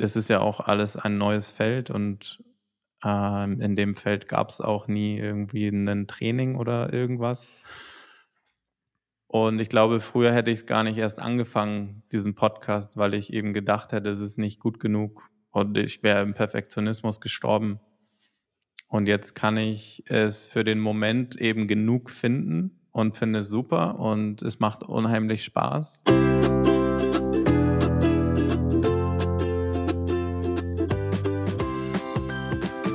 es ist ja auch alles ein neues Feld und, ähm, in dem Feld gab's auch nie irgendwie 'nen Training oder irgendwas. Und ich glaube, früher hätte ich's gar nicht erst angefangen, diesen Podcast, weil ich eben gedacht hätte, es ist nicht gut genug und ich wäre im Perfektionismus gestorben. Und jetzt kann ich es für den Moment eben genug finden und finde es super und es macht unheimlich Spaß.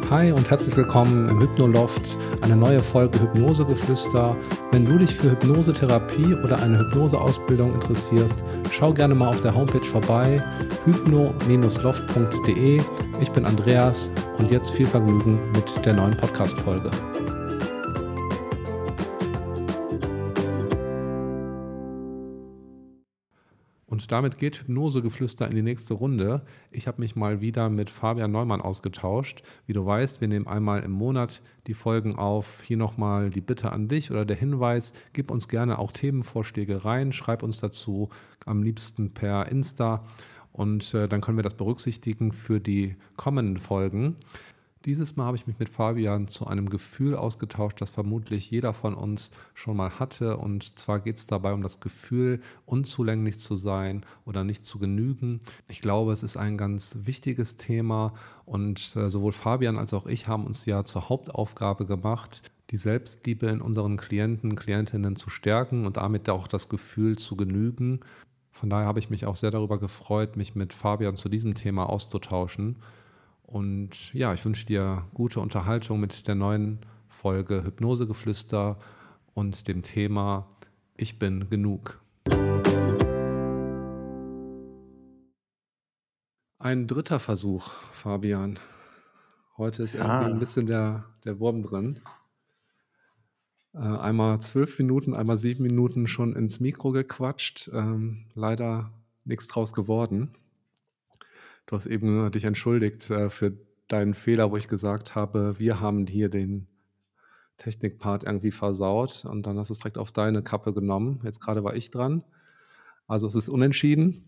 Hi und herzlich willkommen im Hypnoloft, eine neue Folge Hypnosegeflüster. Wenn du dich für Hypnosetherapie oder eine Hypnoseausbildung interessierst, schau gerne mal auf der Homepage vorbei, hypno-loft.de. Ich bin Andreas und jetzt viel Vergnügen mit der neuen Podcast-Folge. Damit geht Hypnosegeflüster in die nächste Runde. Ich habe mich mal wieder mit Fabian Neumann ausgetauscht. Wie du weißt, wir nehmen einmal im Monat die Folgen auf. Hier nochmal die Bitte an dich oder der Hinweis, gib uns gerne auch Themenvorschläge rein, schreib uns dazu am liebsten per Insta und äh, dann können wir das berücksichtigen für die kommenden Folgen. Dieses Mal habe ich mich mit Fabian zu einem Gefühl ausgetauscht, das vermutlich jeder von uns schon mal hatte. Und zwar geht es dabei um das Gefühl, unzulänglich zu sein oder nicht zu genügen. Ich glaube, es ist ein ganz wichtiges Thema und äh, sowohl Fabian als auch ich haben uns ja zur Hauptaufgabe gemacht, die Selbstliebe in unseren Klienten, Klientinnen zu stärken und damit auch das Gefühl zu genügen. Von daher habe ich mich auch sehr darüber gefreut, mich mit Fabian zu diesem Thema auszutauschen. Und ja, ich wünsche dir gute Unterhaltung mit der neuen Folge Hypnosegeflüster und dem Thema Ich bin genug. Ein dritter Versuch, Fabian. Heute ist irgendwie ein bisschen der, der Wurm drin. Äh, einmal zwölf Minuten, einmal sieben Minuten schon ins Mikro gequatscht. Ähm, leider nichts draus geworden. Du hast eben dich entschuldigt äh, für deinen Fehler, wo ich gesagt habe, wir haben hier den Technikpart irgendwie versaut und dann hast du es direkt auf deine Kappe genommen. Jetzt gerade war ich dran. Also es ist unentschieden.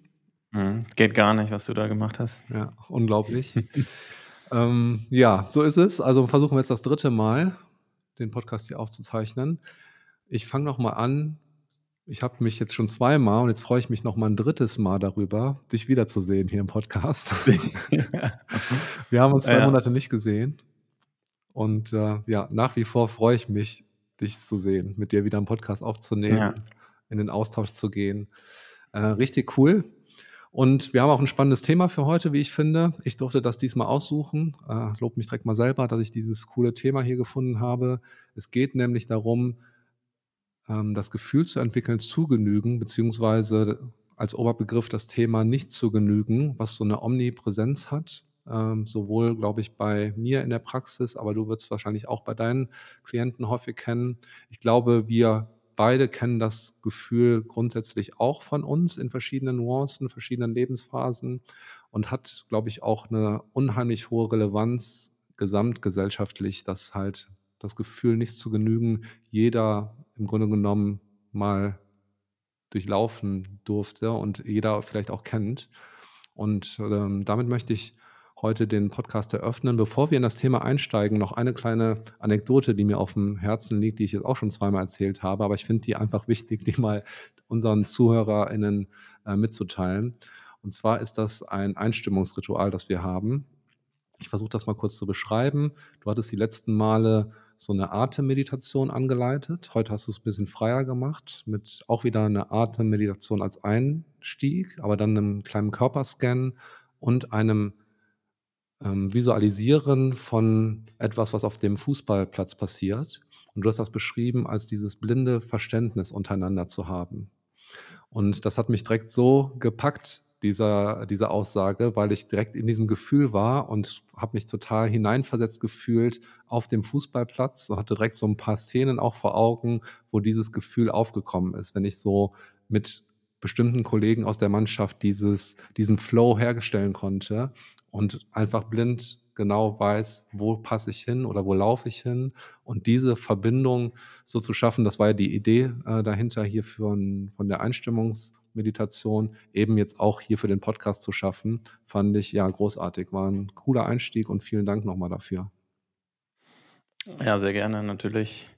Mhm. Geht gar nicht, was du da gemacht hast. Ja, unglaublich. ähm, ja, so ist es. Also versuchen wir jetzt das dritte Mal, den Podcast hier aufzuzeichnen. Ich fange nochmal an ich habe mich jetzt schon zweimal und jetzt freue ich mich noch mal ein drittes Mal darüber, dich wiederzusehen hier im Podcast. Wir haben uns zwei Ja. Monate nicht gesehen und, äh, ja, nach wie vor freue ich mich, dich zu sehen, mit dir wieder 'n Podcast Ja. aufzunehmen, in den Austausch zu gehen. Äh, richtig cool. Und wir haben auch ein spannendes Thema für heute, wie ich finde. Ich durfte das diesmal aussuchen. Äh, lobe mich direkt mal selber, dass ich dieses coole Thema hier gefunden habe. Es geht nämlich darum ähm, das Gefühl zu entwickeln, zu genügen, beziehungsweise als Oberbegriff das Thema nicht zu genügen, was so eine Omnipräsenz hat, ähm, sowohl, glaube ich, bei mir in der Praxis, aber du wirst wahrscheinlich auch bei deinen Klienten häufig kennen. Ich glaube, wir beide kennen das Gefühl grundsätzlich auch von uns in verschiedenen Nuancen, verschiedenen Lebensphasen und hat, glaube ich, auch eine unheimlich hohe Relevanz gesamtgesellschaftlich, dass halt das Gefühl, nicht zu genügen, jeder im Grunde genommen mal durchlaufen durfte und jeder vielleicht auch kennt. Und ähm, damit möchte ich heute den Podcast eröffnen. Bevor wir in das Thema einsteigen, noch eine kleine Anekdote, die mir auf dem Herzen liegt, die ich jetzt auch schon zweimal erzählt habe, aber ich finde die einfach wichtig, die mal unseren ZuhörerInnen äh, mitzuteilen. Und zwar ist das ein Einstimmungsritual, das wir haben. Ich versuche das mal kurz zu beschreiben. Du hattest die letzten Male so eine Atemmeditation angeleitet. Heute hast du es ein bisschen freier gemacht mit auch wieder einer Atemmeditation als Einstieg, aber dann einem kleinen Körperscan und einem ähm, Visualisieren von etwas, was auf dem Fußballplatz passiert. Und du hast das beschrieben, als dieses blinde Verständnis untereinander zu haben. Und das hat mich direkt so gepackt, dieser, dieser Aussage, weil ich direkt in diesem Gefühl war und habe mich total hineinversetzt gefühlt auf dem Fußballplatz und hatte direkt so ein paar Szenen auch vor Augen, wo dieses Gefühl aufgekommen ist, wenn ich so mit bestimmten Kollegen aus der Mannschaft dieses, diesen Flow herstellen konnte und einfach blind genau weiß, wo passe ich hin oder wo laufe ich hin. Und diese Verbindung so zu schaffen, das war ja die Idee äh, dahinter hier für ein, von der Einstimmungs- Entspannungsmeditation eben jetzt auch hier für den Podcast zu schaffen, fand ich ja großartig. War ein cooler Einstieg und vielen Dank nochmal dafür. Ja, sehr gerne. Natürlich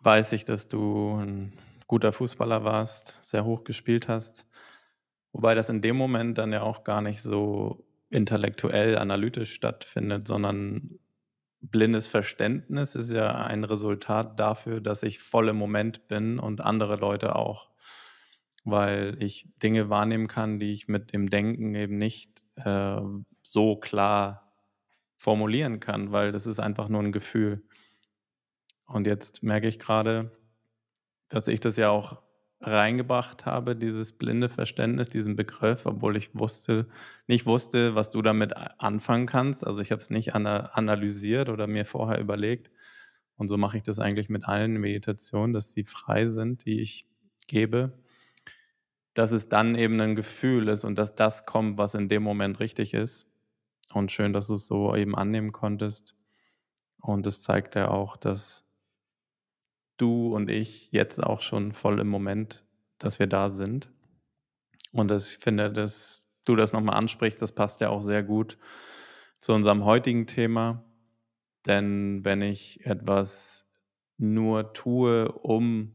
weiß ich, dass du ein guter Fußballer warst, sehr hoch gespielt hast. Wobei das in dem Moment dann ja auch gar nicht so intellektuell, analytisch stattfindet, sondern blindes Verständnis ist ja ein Resultat dafür, dass ich voll im Moment bin und andere Leute auch. Weil ich Dinge wahrnehmen kann, die ich mit dem Denken eben nicht äh, so klar formulieren kann, weil das ist einfach nur ein Gefühl. Und jetzt merke ich gerade, dass ich das ja auch reingebracht habe, dieses blinde Verständnis, diesen Begriff, obwohl ich wusste, nicht wusste, was du damit anfangen kannst. Also ich habe es nicht analysiert oder mir vorher überlegt. Und so mache ich das eigentlich mit allen Meditationen, dass sie frei sind, die ich gebe, dass es dann eben ein Gefühl ist und dass das kommt, was in dem Moment richtig ist. Und schön, dass du es so eben annehmen konntest. Und es zeigt ja auch, dass du und ich jetzt auch schon voll im Moment, dass wir da sind. Und das, ich finde, dass du das nochmal ansprichst, das passt ja auch sehr gut zu unserem heutigen Thema. Denn wenn ich etwas nur tue, um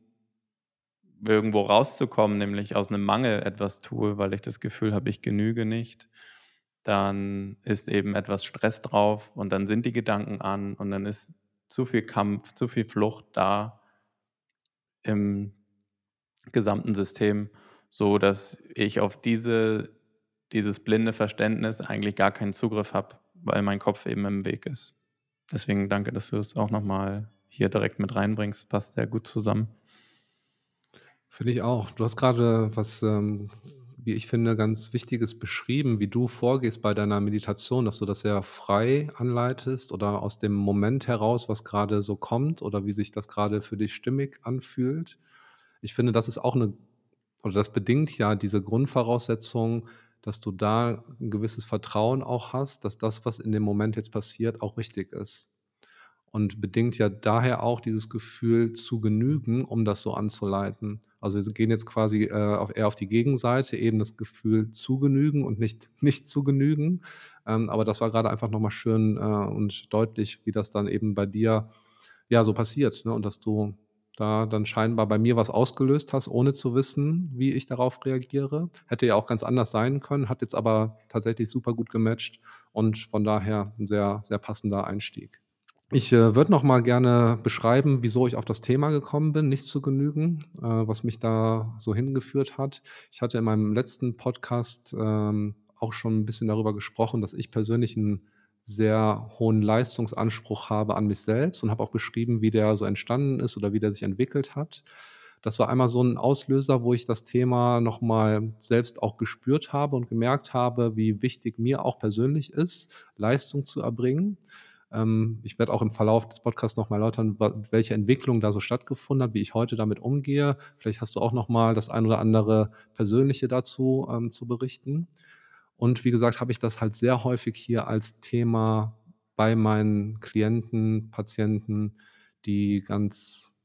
irgendwo rauszukommen, nämlich aus einem Mangel etwas tue, weil ich das Gefühl habe, ich genüge nicht, dann ist eben etwas Stress drauf und dann sind die Gedanken an und dann ist zu viel Kampf, zu viel Flucht da im gesamten System, so dass ich auf diese, dieses blinde Verständnis eigentlich gar keinen Zugriff habe, weil mein Kopf eben im Weg ist. Deswegen danke, dass du es auch nochmal hier direkt mit reinbringst. Passt sehr gut zusammen. Finde ich auch. Du hast gerade was, ähm, wie ich finde, ganz Wichtiges beschrieben, wie du vorgehst bei deiner Meditation, dass du das sehr frei anleitest oder aus dem Moment heraus, was gerade so kommt oder wie sich das gerade für dich stimmig anfühlt. Ich finde, das ist auch eine oder das bedingt ja diese Grundvoraussetzung, dass du da ein gewisses Vertrauen auch hast, dass das, was in dem Moment jetzt passiert, auch richtig ist. Und bedingt ja daher auch dieses Gefühl zu genügen, um das so anzuleiten. Also wir gehen jetzt quasi äh, auf, eher auf die Gegenseite, eben das Gefühl zu genügen und nicht, nicht zu genügen. Ähm, aber das war gerade einfach nochmal schön äh, und deutlich, wie das dann eben bei dir ja so passiert. Ne? Und dass du da dann scheinbar bei mir was ausgelöst hast, ohne zu wissen, wie ich darauf reagiere. Hätte ja auch ganz anders sein können, hat jetzt aber tatsächlich super gut gematcht und von daher ein sehr, sehr passender Einstieg. Ich äh, würde noch mal gerne beschreiben, wieso ich auf das Thema gekommen bin, nicht zu genügen, äh, was mich da so hingeführt hat. Ich hatte in meinem letzten Podcast ähm, auch schon ein bisschen darüber gesprochen, dass ich persönlich einen sehr hohen Leistungsanspruch habe an mich selbst und habe auch beschrieben, wie der so entstanden ist oder wie der sich entwickelt hat. Das war einmal so ein Auslöser, wo ich das Thema noch mal selbst auch gespürt habe und gemerkt habe, wie wichtig mir auch persönlich ist, Leistung zu erbringen. Ähm, ich werde auch im Verlauf des Podcasts noch mal erläutern, welche Entwicklung da so stattgefunden hat, wie ich heute damit umgehe. Vielleicht hast du auch noch mal das ein oder andere Persönliche dazu ähm, zu berichten. Und wie gesagt, habe ich das halt sehr häufig hier als Thema bei meinen Klienten, Patienten, die ganz,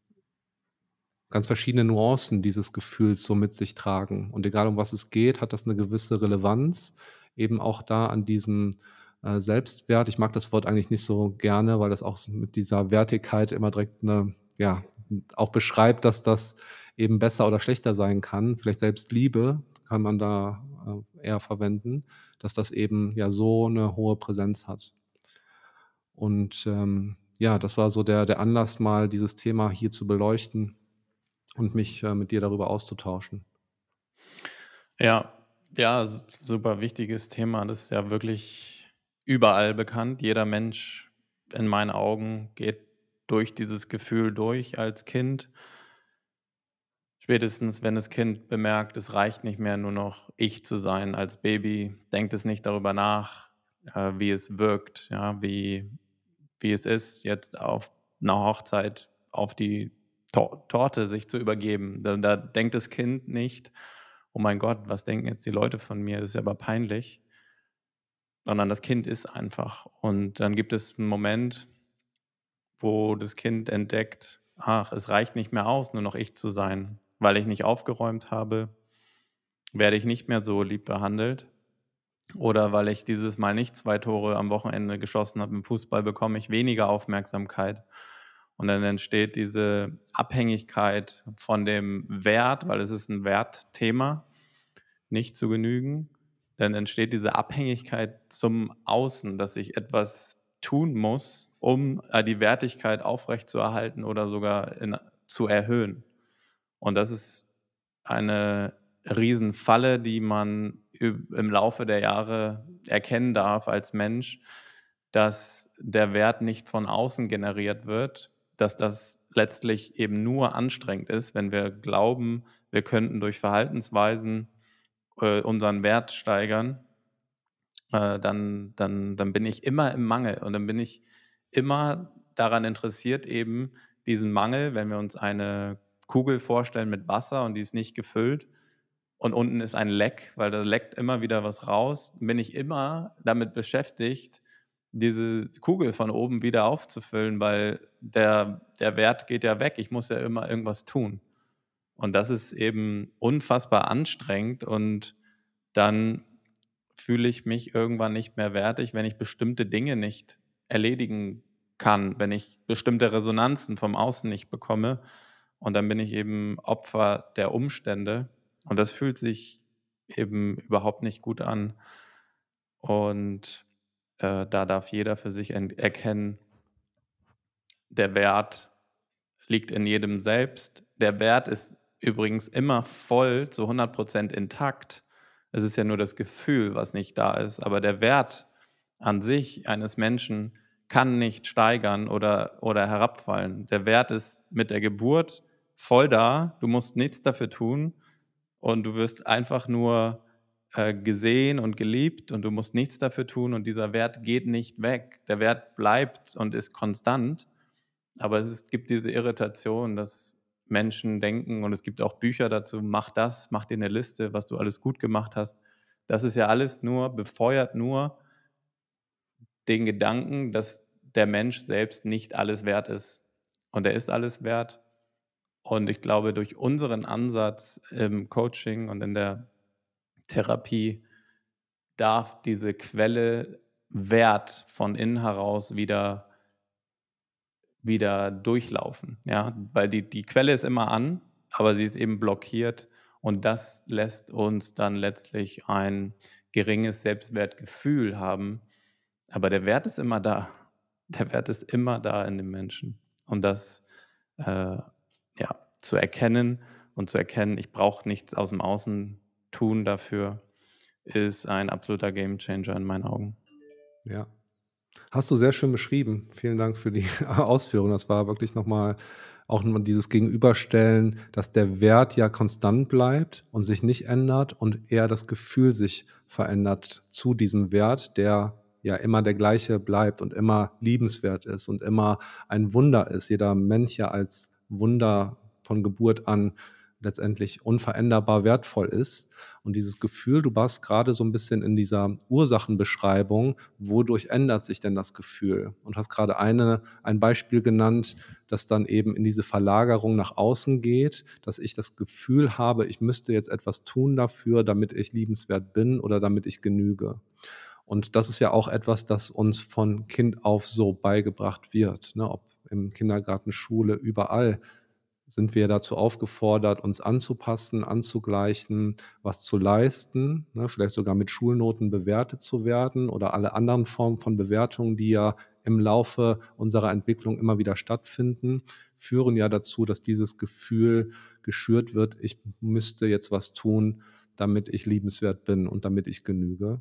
ganz verschiedene Nuancen dieses Gefühls so mit sich tragen. Und egal um was es geht, hat das eine gewisse Relevanz, eben auch da an diesem äh, Selbstwert. Ich mag das Wort eigentlich nicht so gerne, weil das auch mit dieser Wertigkeit immer direkt eine, ja, auch beschreibt, dass das eben besser oder schlechter sein kann. Vielleicht Selbstliebe kann man da äh, eher verwenden, dass das eben ja so eine hohe Präsenz hat. Und ähm, ja, das war so der, der Anlass, mal dieses Thema hier zu beleuchten und mich äh, mit dir darüber auszutauschen. Ja, ja, super wichtiges Thema. Das ist ja wirklich überall bekannt. Jeder Mensch in meinen Augen geht durch dieses Gefühl durch als Kind. Spätestens, wenn das Kind bemerkt, es reicht nicht mehr, nur noch ich zu sein als Baby, denkt es nicht darüber nach, äh, wie es wirkt, ja, wie, wie es ist, jetzt auf einer Hochzeit auf die Tor Torte sich zu übergeben. Da, da denkt das Kind nicht, oh mein Gott, was denken jetzt die Leute von mir, das ist aber peinlich, sondern das Kind ist einfach. Und dann gibt es einen Moment, wo das Kind entdeckt, ach, es reicht nicht mehr aus, nur noch ich zu sein weil ich nicht aufgeräumt habe, werde ich nicht mehr so lieb behandelt. Oder weil ich dieses Mal nicht zwei Tore am Wochenende geschossen habe im Fußball, bekomme ich weniger Aufmerksamkeit. Und dann entsteht diese Abhängigkeit von dem Wert, weil es ist ein Wertthema, nicht zu genügen. Dann entsteht diese Abhängigkeit zum Außen, dass ich etwas tun muss, um äh, die Wertigkeit aufrechtzuerhalten oder sogar in, zu erhöhen. Und das ist eine Riesenfalle, die man im Laufe der Jahre erkennen darf als Mensch, dass der Wert nicht von außen generiert wird, dass das letztlich eben nur anstrengend ist, wenn wir glauben, wir könnten durch Verhaltensweisen äh, unseren Wert steigern, äh, dann, dann, dann bin ich immer im Mangel und dann bin ich immer daran interessiert, eben diesen Mangel, wenn wir uns eine Kugel vorstellen mit Wasser und die ist nicht gefüllt und unten ist ein Leck, weil da leckt immer wieder was raus, bin ich immer damit beschäftigt, diese Kugel von oben wieder aufzufüllen, weil der, der Wert geht ja weg. Ich muss ja immer irgendwas tun. Und das ist eben unfassbar anstrengend und dann fühle ich mich irgendwann nicht mehr wertig, wenn ich bestimmte Dinge nicht erledigen kann, wenn ich bestimmte Resonanzen vom Außen nicht bekomme. Und dann bin ich eben Opfer der Umstände. Und das fühlt sich eben überhaupt nicht gut an. Und äh, da darf jeder für sich erkennen, der Wert liegt in jedem selbst. Der Wert ist übrigens immer voll, zu 100% intakt. Es ist ja nur das Gefühl, was nicht da ist. Aber der Wert an sich eines Menschen kann nicht steigern oder, oder herabfallen. Der Wert ist mit der Geburt voll da. Du musst nichts dafür tun und du wirst einfach nur äh, gesehen und geliebt und du musst nichts dafür tun und dieser Wert geht nicht weg. Der Wert bleibt und ist konstant, aber es ist, gibt diese Irritation, dass Menschen denken und es gibt auch Bücher dazu, mach das, mach dir eine Liste, was du alles gut gemacht hast. Das ist ja alles nur, befeuert nur den Gedanken, dass der Mensch selbst nicht alles wert ist. Und er ist alles wert. Und ich glaube, durch unseren Ansatz im Coaching und in der Therapie darf diese Quelle Wert von innen heraus wieder, wieder durchlaufen. Ja? Weil die, die Quelle ist immer an, aber sie ist eben blockiert und das lässt uns dann letztlich ein geringes Selbstwertgefühl haben. Aber der Wert ist immer da. Der Wert ist immer da in dem Menschen. Und das äh, ja, zu erkennen und zu erkennen, ich brauche nichts aus dem Außen tun dafür, ist ein absoluter Gamechanger in meinen Augen. Ja. Hast du sehr schön beschrieben. Vielen Dank für die Ausführung. Das war wirklich nochmal auch nochmal dieses Gegenüberstellen, dass der Wert ja konstant bleibt und sich nicht ändert und eher das Gefühl sich verändert zu diesem Wert, der ja immer der gleiche bleibt und immer liebenswert ist und immer ein Wunder ist. Jeder Mensch ja als Wunder von Geburt an letztendlich unveränderbar wertvoll ist. Und dieses Gefühl, du warst gerade so ein bisschen in dieser Ursachenbeschreibung, wodurch ändert sich denn das Gefühl? Und hast gerade eine, ein Beispiel genannt, das dann eben in diese Verlagerung nach außen geht, dass ich das Gefühl habe, ich müsste jetzt etwas tun dafür, damit ich liebenswert bin oder damit ich genüge. Und das ist ja auch etwas, das uns von Kind auf so beigebracht wird, ne? ob im Kindergarten, Schule, überall sind wir dazu aufgefordert, uns anzupassen, anzugleichen, was zu leisten, ne, vielleicht sogar mit Schulnoten bewertet zu werden oder alle anderen Formen von Bewertungen, die ja im Laufe unserer Entwicklung immer wieder stattfinden, führen ja dazu, dass dieses Gefühl geschürt wird, ich müsste jetzt was tun, damit ich liebenswert bin und damit ich genüge.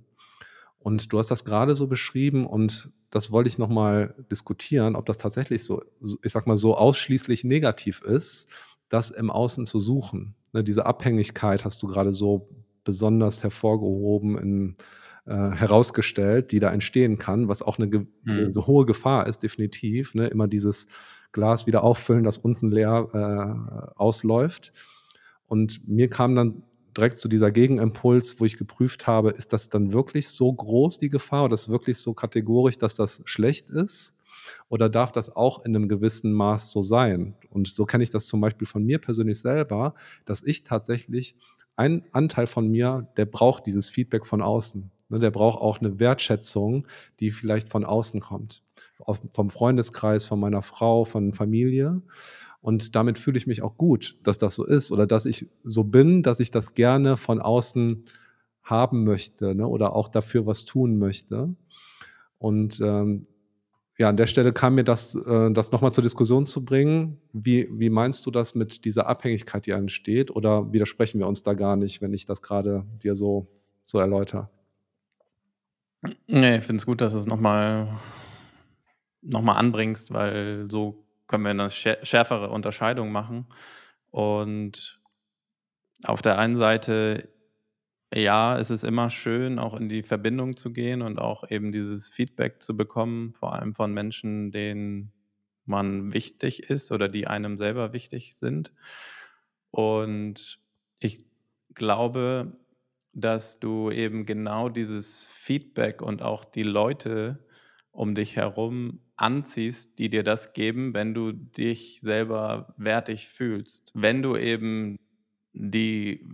Und du hast das gerade so beschrieben und das wollte ich nochmal diskutieren, ob das tatsächlich so, ich sag mal, so ausschließlich negativ ist, das im Außen zu suchen. Ne, diese Abhängigkeit hast du gerade so besonders hervorgehoben, in, äh, herausgestellt, die da entstehen kann, was auch eine, mhm. so hohe Gefahr ist, definitiv. Ne? Immer dieses Glas wieder auffüllen, das unten leer äh, ausläuft. Und mir kam dann direkt zu dieser Gegenimpuls, wo ich geprüft habe, ist das dann wirklich so groß, die Gefahr, oder ist wirklich so kategorisch, dass das schlecht ist? Oder darf das auch in einem gewissen Maß so sein? Und so kenne ich das zum Beispiel von mir persönlich selber, dass ich tatsächlich ein Anteil von mir, der braucht dieses Feedback von außen. Ne, der braucht auch eine Wertschätzung, die vielleicht von außen kommt. Vom Freundeskreis, von meiner Frau, von Familie. Und damit fühle ich mich auch gut, dass das so ist oder dass ich so bin, dass ich das gerne von außen haben möchte ne, oder auch dafür was tun möchte. Und ähm, ja, an der Stelle kam mir das, äh, das nochmal zur Diskussion zu bringen. Wie, wie meinst du das mit dieser Abhängigkeit, die entsteht? Oder widersprechen wir uns da gar nicht, wenn ich das gerade dir so, so erläutere? Nee, ich finde es gut, dass du es nochmal noch mal anbringst, weil so können wir eine schärfere Unterscheidung machen. Und auf der einen Seite, ja, es ist immer schön, auch in die Verbindung zu gehen und auch eben dieses Feedback zu bekommen, vor allem von Menschen, denen man wichtig ist oder die einem selber wichtig sind. Und ich glaube, dass du eben genau dieses Feedback und auch die Leute um dich herum anziehst, die dir das geben, wenn du dich selber wertig fühlst. Wenn du eben die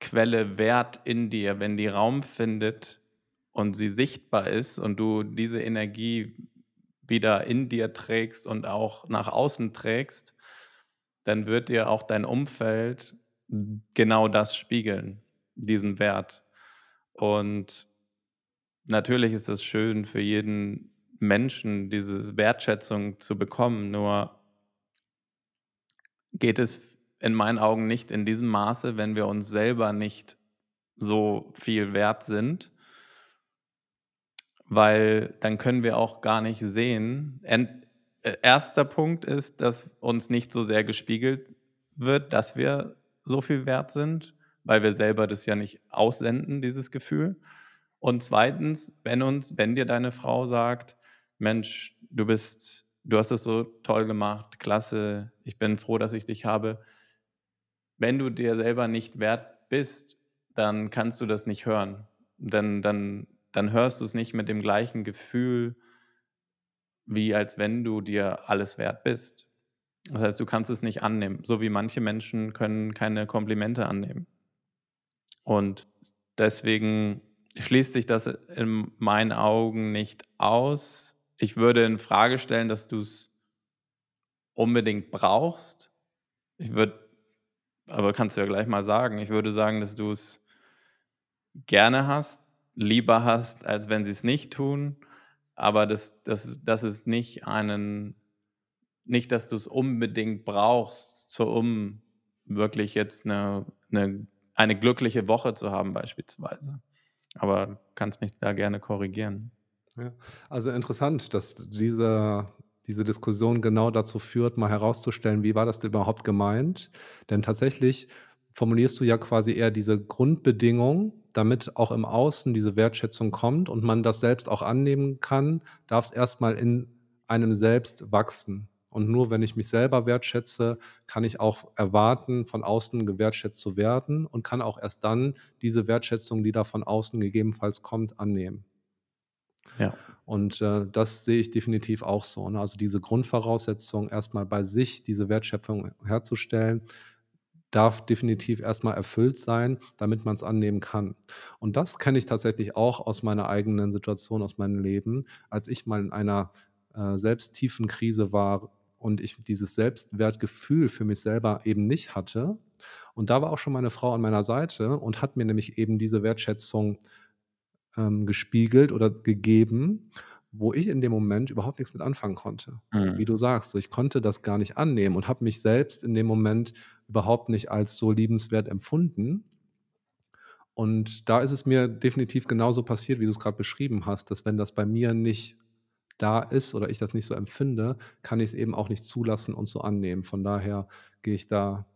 Quelle Wert in dir, wenn die Raum findet und sie sichtbar ist und du diese Energie wieder in dir trägst und auch nach außen trägst, dann wird dir auch dein Umfeld genau das spiegeln diesen Wert. Und natürlich ist es schön für jeden Menschen, diese Wertschätzung zu bekommen, nur geht es in meinen Augen nicht in diesem Maße, wenn wir uns selber nicht so viel wert sind, weil dann können wir auch gar nicht sehen. Ent äh, erster Punkt ist, dass uns nicht so sehr gespiegelt wird, dass wir so viel wert sind weil wir selber das ja nicht aussenden, dieses Gefühl. Und zweitens, wenn uns, wenn dir deine Frau sagt, Mensch, du bist, du hast es so toll gemacht, klasse, ich bin froh, dass ich dich habe. Wenn du dir selber nicht wert bist, dann kannst du das nicht hören. Dann, dann, dann hörst du es nicht mit dem gleichen Gefühl, wie als wenn du dir alles wert bist. Das heißt, du kannst es nicht annehmen, so wie manche Menschen können keine Komplimente annehmen. Und deswegen schließt sich das in meinen Augen nicht aus. Ich würde in Frage stellen, dass du es unbedingt brauchst. Ich würde, aber kannst du ja gleich mal sagen, ich würde sagen, dass du es gerne hast, lieber hast, als wenn sie es nicht tun. Aber das, das, das ist nicht einen, nicht, dass du es unbedingt brauchst, so um wirklich jetzt eine, eine eine glückliche Woche zu haben beispielsweise. Aber kannst mich da gerne korrigieren. Ja, also interessant, dass diese, diese Diskussion genau dazu führt, mal herauszustellen, wie war das überhaupt gemeint? Denn tatsächlich formulierst du ja quasi eher diese Grundbedingung, damit auch im Außen diese Wertschätzung kommt und man das selbst auch annehmen kann, darf es erstmal in einem selbst wachsen. Und nur wenn ich mich selber wertschätze, kann ich auch erwarten, von außen gewertschätzt zu werden und kann auch erst dann diese Wertschätzung, die da von außen gegebenenfalls kommt, annehmen. Ja. Und äh, das sehe ich definitiv auch so. Ne? Also diese Grundvoraussetzung, erstmal bei sich diese Wertschöpfung herzustellen, darf definitiv erstmal erfüllt sein, damit man es annehmen kann. Und das kenne ich tatsächlich auch aus meiner eigenen Situation, aus meinem Leben, als ich mal in einer äh, selbst tiefen Krise war, und ich dieses Selbstwertgefühl für mich selber eben nicht hatte. Und da war auch schon meine Frau an meiner Seite und hat mir nämlich eben diese Wertschätzung ähm, gespiegelt oder gegeben, wo ich in dem Moment überhaupt nichts mit anfangen konnte. Mhm. Wie du sagst, so, ich konnte das gar nicht annehmen und habe mich selbst in dem Moment überhaupt nicht als so liebenswert empfunden. Und da ist es mir definitiv genauso passiert, wie du es gerade beschrieben hast, dass wenn das bei mir nicht da ist oder ich das nicht so empfinde, kann ich es eben auch nicht zulassen und so annehmen. Von daher gehe ich da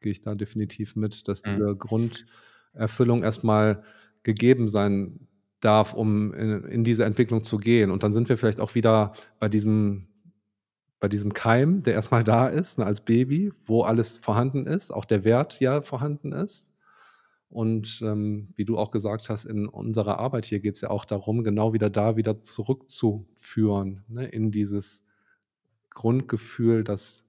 gehe ich da definitiv mit, dass Mhm. diese Grunderfüllung erstmal gegeben sein darf, um in in diese Entwicklung zu gehen. Und dann sind wir vielleicht auch wieder bei diesem bei diesem Keim, der erstmal da ist, ne, als Baby, wo alles vorhanden ist, auch der Wert ja vorhanden ist. Und ähm, wie du auch gesagt hast, in unserer Arbeit hier geht es ja auch darum, genau wieder da wieder zurückzuführen, ne, in dieses Grundgefühl, das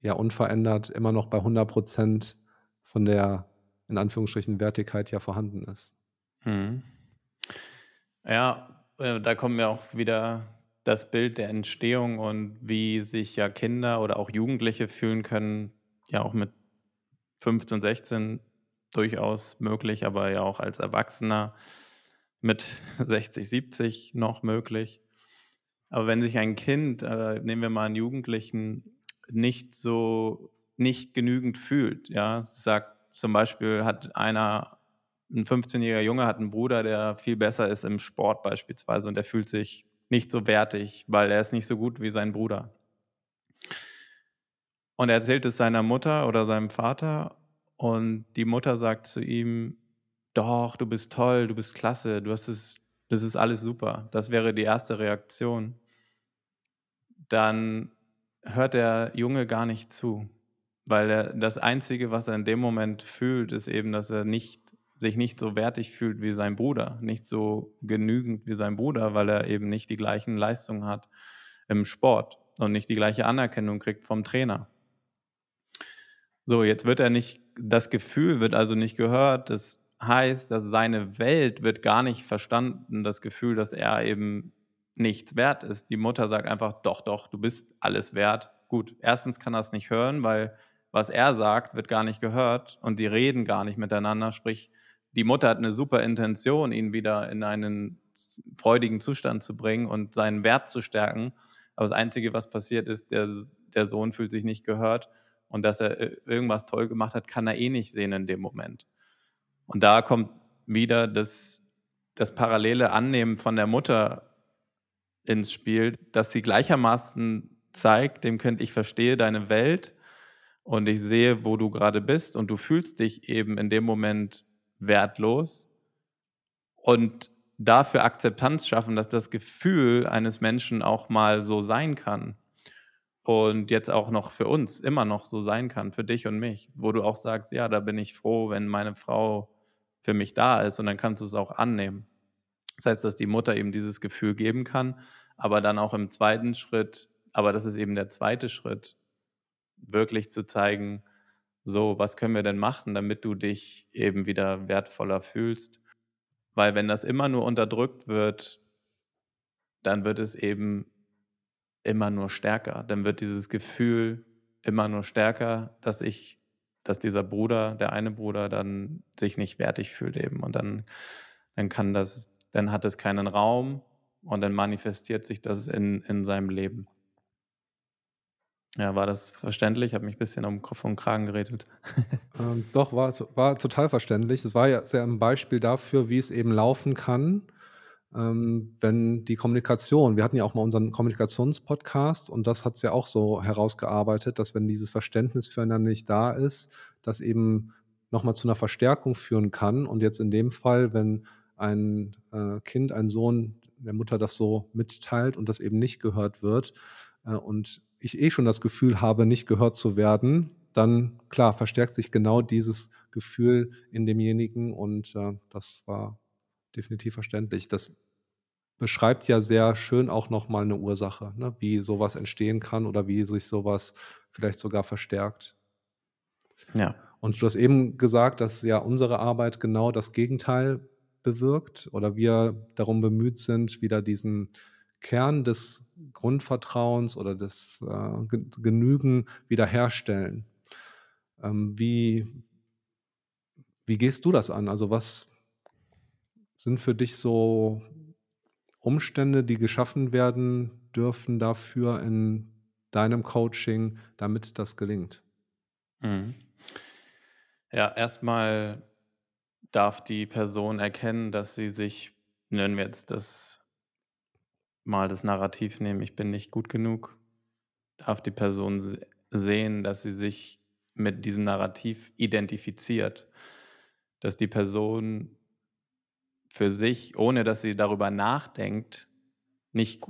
ja unverändert immer noch bei 100 Prozent von der in Anführungsstrichen Wertigkeit ja vorhanden ist. Mhm. Ja, äh, da kommt mir auch wieder das Bild der Entstehung und wie sich ja Kinder oder auch Jugendliche fühlen können, ja auch mit 15, 16 durchaus möglich, aber ja auch als Erwachsener mit 60, 70 noch möglich. Aber wenn sich ein Kind, äh, nehmen wir mal einen Jugendlichen, nicht so nicht genügend fühlt, ja, sagt zum Beispiel hat einer ein 15-jähriger Junge hat einen Bruder, der viel besser ist im Sport beispielsweise und der fühlt sich nicht so wertig, weil er ist nicht so gut wie sein Bruder. Und er erzählt es seiner Mutter oder seinem Vater und die Mutter sagt zu ihm, doch, du bist toll, du bist klasse, du hast es, das ist alles super. Das wäre die erste Reaktion. Dann hört der Junge gar nicht zu, weil er, das Einzige, was er in dem Moment fühlt, ist eben, dass er nicht sich nicht so wertig fühlt wie sein Bruder, nicht so genügend wie sein Bruder, weil er eben nicht die gleichen Leistungen hat im Sport und nicht die gleiche Anerkennung kriegt vom Trainer. So, jetzt wird er nicht, das Gefühl wird also nicht gehört, das heißt, dass seine Welt wird gar nicht verstanden, das Gefühl, dass er eben nichts wert ist. Die Mutter sagt einfach, doch, doch, du bist alles wert. Gut, erstens kann er es nicht hören, weil was er sagt, wird gar nicht gehört und die reden gar nicht miteinander, sprich, die Mutter hat eine super Intention, ihn wieder in einen freudigen Zustand zu bringen und seinen Wert zu stärken. Aber das Einzige, was passiert ist, der, der Sohn fühlt sich nicht gehört und dass er äh, irgendwas toll gemacht hat, kann er eh nicht sehen in dem Moment. Und da kommt wieder das, das parallele Annehmen von der Mutter ins Spiel, dass sie gleichermaßen zeigt, dem Kind, ich verstehe deine Welt und ich sehe, wo du gerade bist und du fühlst dich eben in dem Moment wertlos und dafür Akzeptanz schaffen, dass das Gefühl eines Menschen auch mal so sein kann und jetzt auch noch für uns immer noch so sein kann, für dich und mich, wo du auch sagst, ja, da bin ich froh, wenn meine Frau für mich da ist und dann kannst du es auch annehmen. Das heißt, dass die Mutter eben dieses Gefühl geben kann, aber dann auch im zweiten Schritt, aber das ist eben der zweite Schritt, wirklich zu zeigen, so, was können wir denn machen, damit du dich eben wieder wertvoller fühlst? Weil wenn das immer nur unterdrückt wird, dann wird es eben immer nur stärker. Dann wird dieses Gefühl immer nur stärker, dass ich, dass dieser Bruder, der eine Bruder, dann sich nicht wertig fühlt eben. Und dann, dann kann das, dann hat es keinen Raum und dann manifestiert sich das in, in seinem Leben. Ja, war das verständlich? Ich habe mich ein bisschen um Kopf und Kragen geredet. Ähm, doch, war, war total verständlich. Das war ja sehr ein Beispiel dafür, wie es eben laufen kann, ähm, wenn die Kommunikation wir hatten ja auch mal unseren Kommunikationspodcast und das hat es ja auch so herausgearbeitet, dass wenn dieses Verständnis füreinander nicht da ist, das eben nochmal zu einer Verstärkung führen kann. Und jetzt in dem Fall, wenn ein, äh, Kind, ein Sohn der Mutter das so mitteilt und das eben nicht gehört wird, äh, und ich eh schon das Gefühl habe, nicht gehört zu werden, dann klar verstärkt sich genau dieses Gefühl in demjenigen und äh, das war definitiv verständlich. Das beschreibt ja sehr schön auch nochmal eine Ursache, ne? wie sowas entstehen kann oder wie sich sowas vielleicht sogar verstärkt. Ja. Und du hast eben gesagt, dass ja unsere Arbeit genau das Gegenteil bewirkt oder wir darum bemüht sind, wieder diesen Kern des Grundvertrauens oder des äh, Genügen wiederherstellen. Ähm, wie, wie gehst du das an? Also was sind für dich so Umstände, die geschaffen werden dürfen dafür in deinem Coaching, damit das gelingt? Mhm. Ja, erstmal darf die Person erkennen, dass sie sich, nennen wir jetzt das mal das Narrativ nehmen, ich bin nicht gut genug, darf die Person sehen, dass sie sich mit diesem Narrativ identifiziert, dass die Person für sich, ohne dass sie darüber nachdenkt, nicht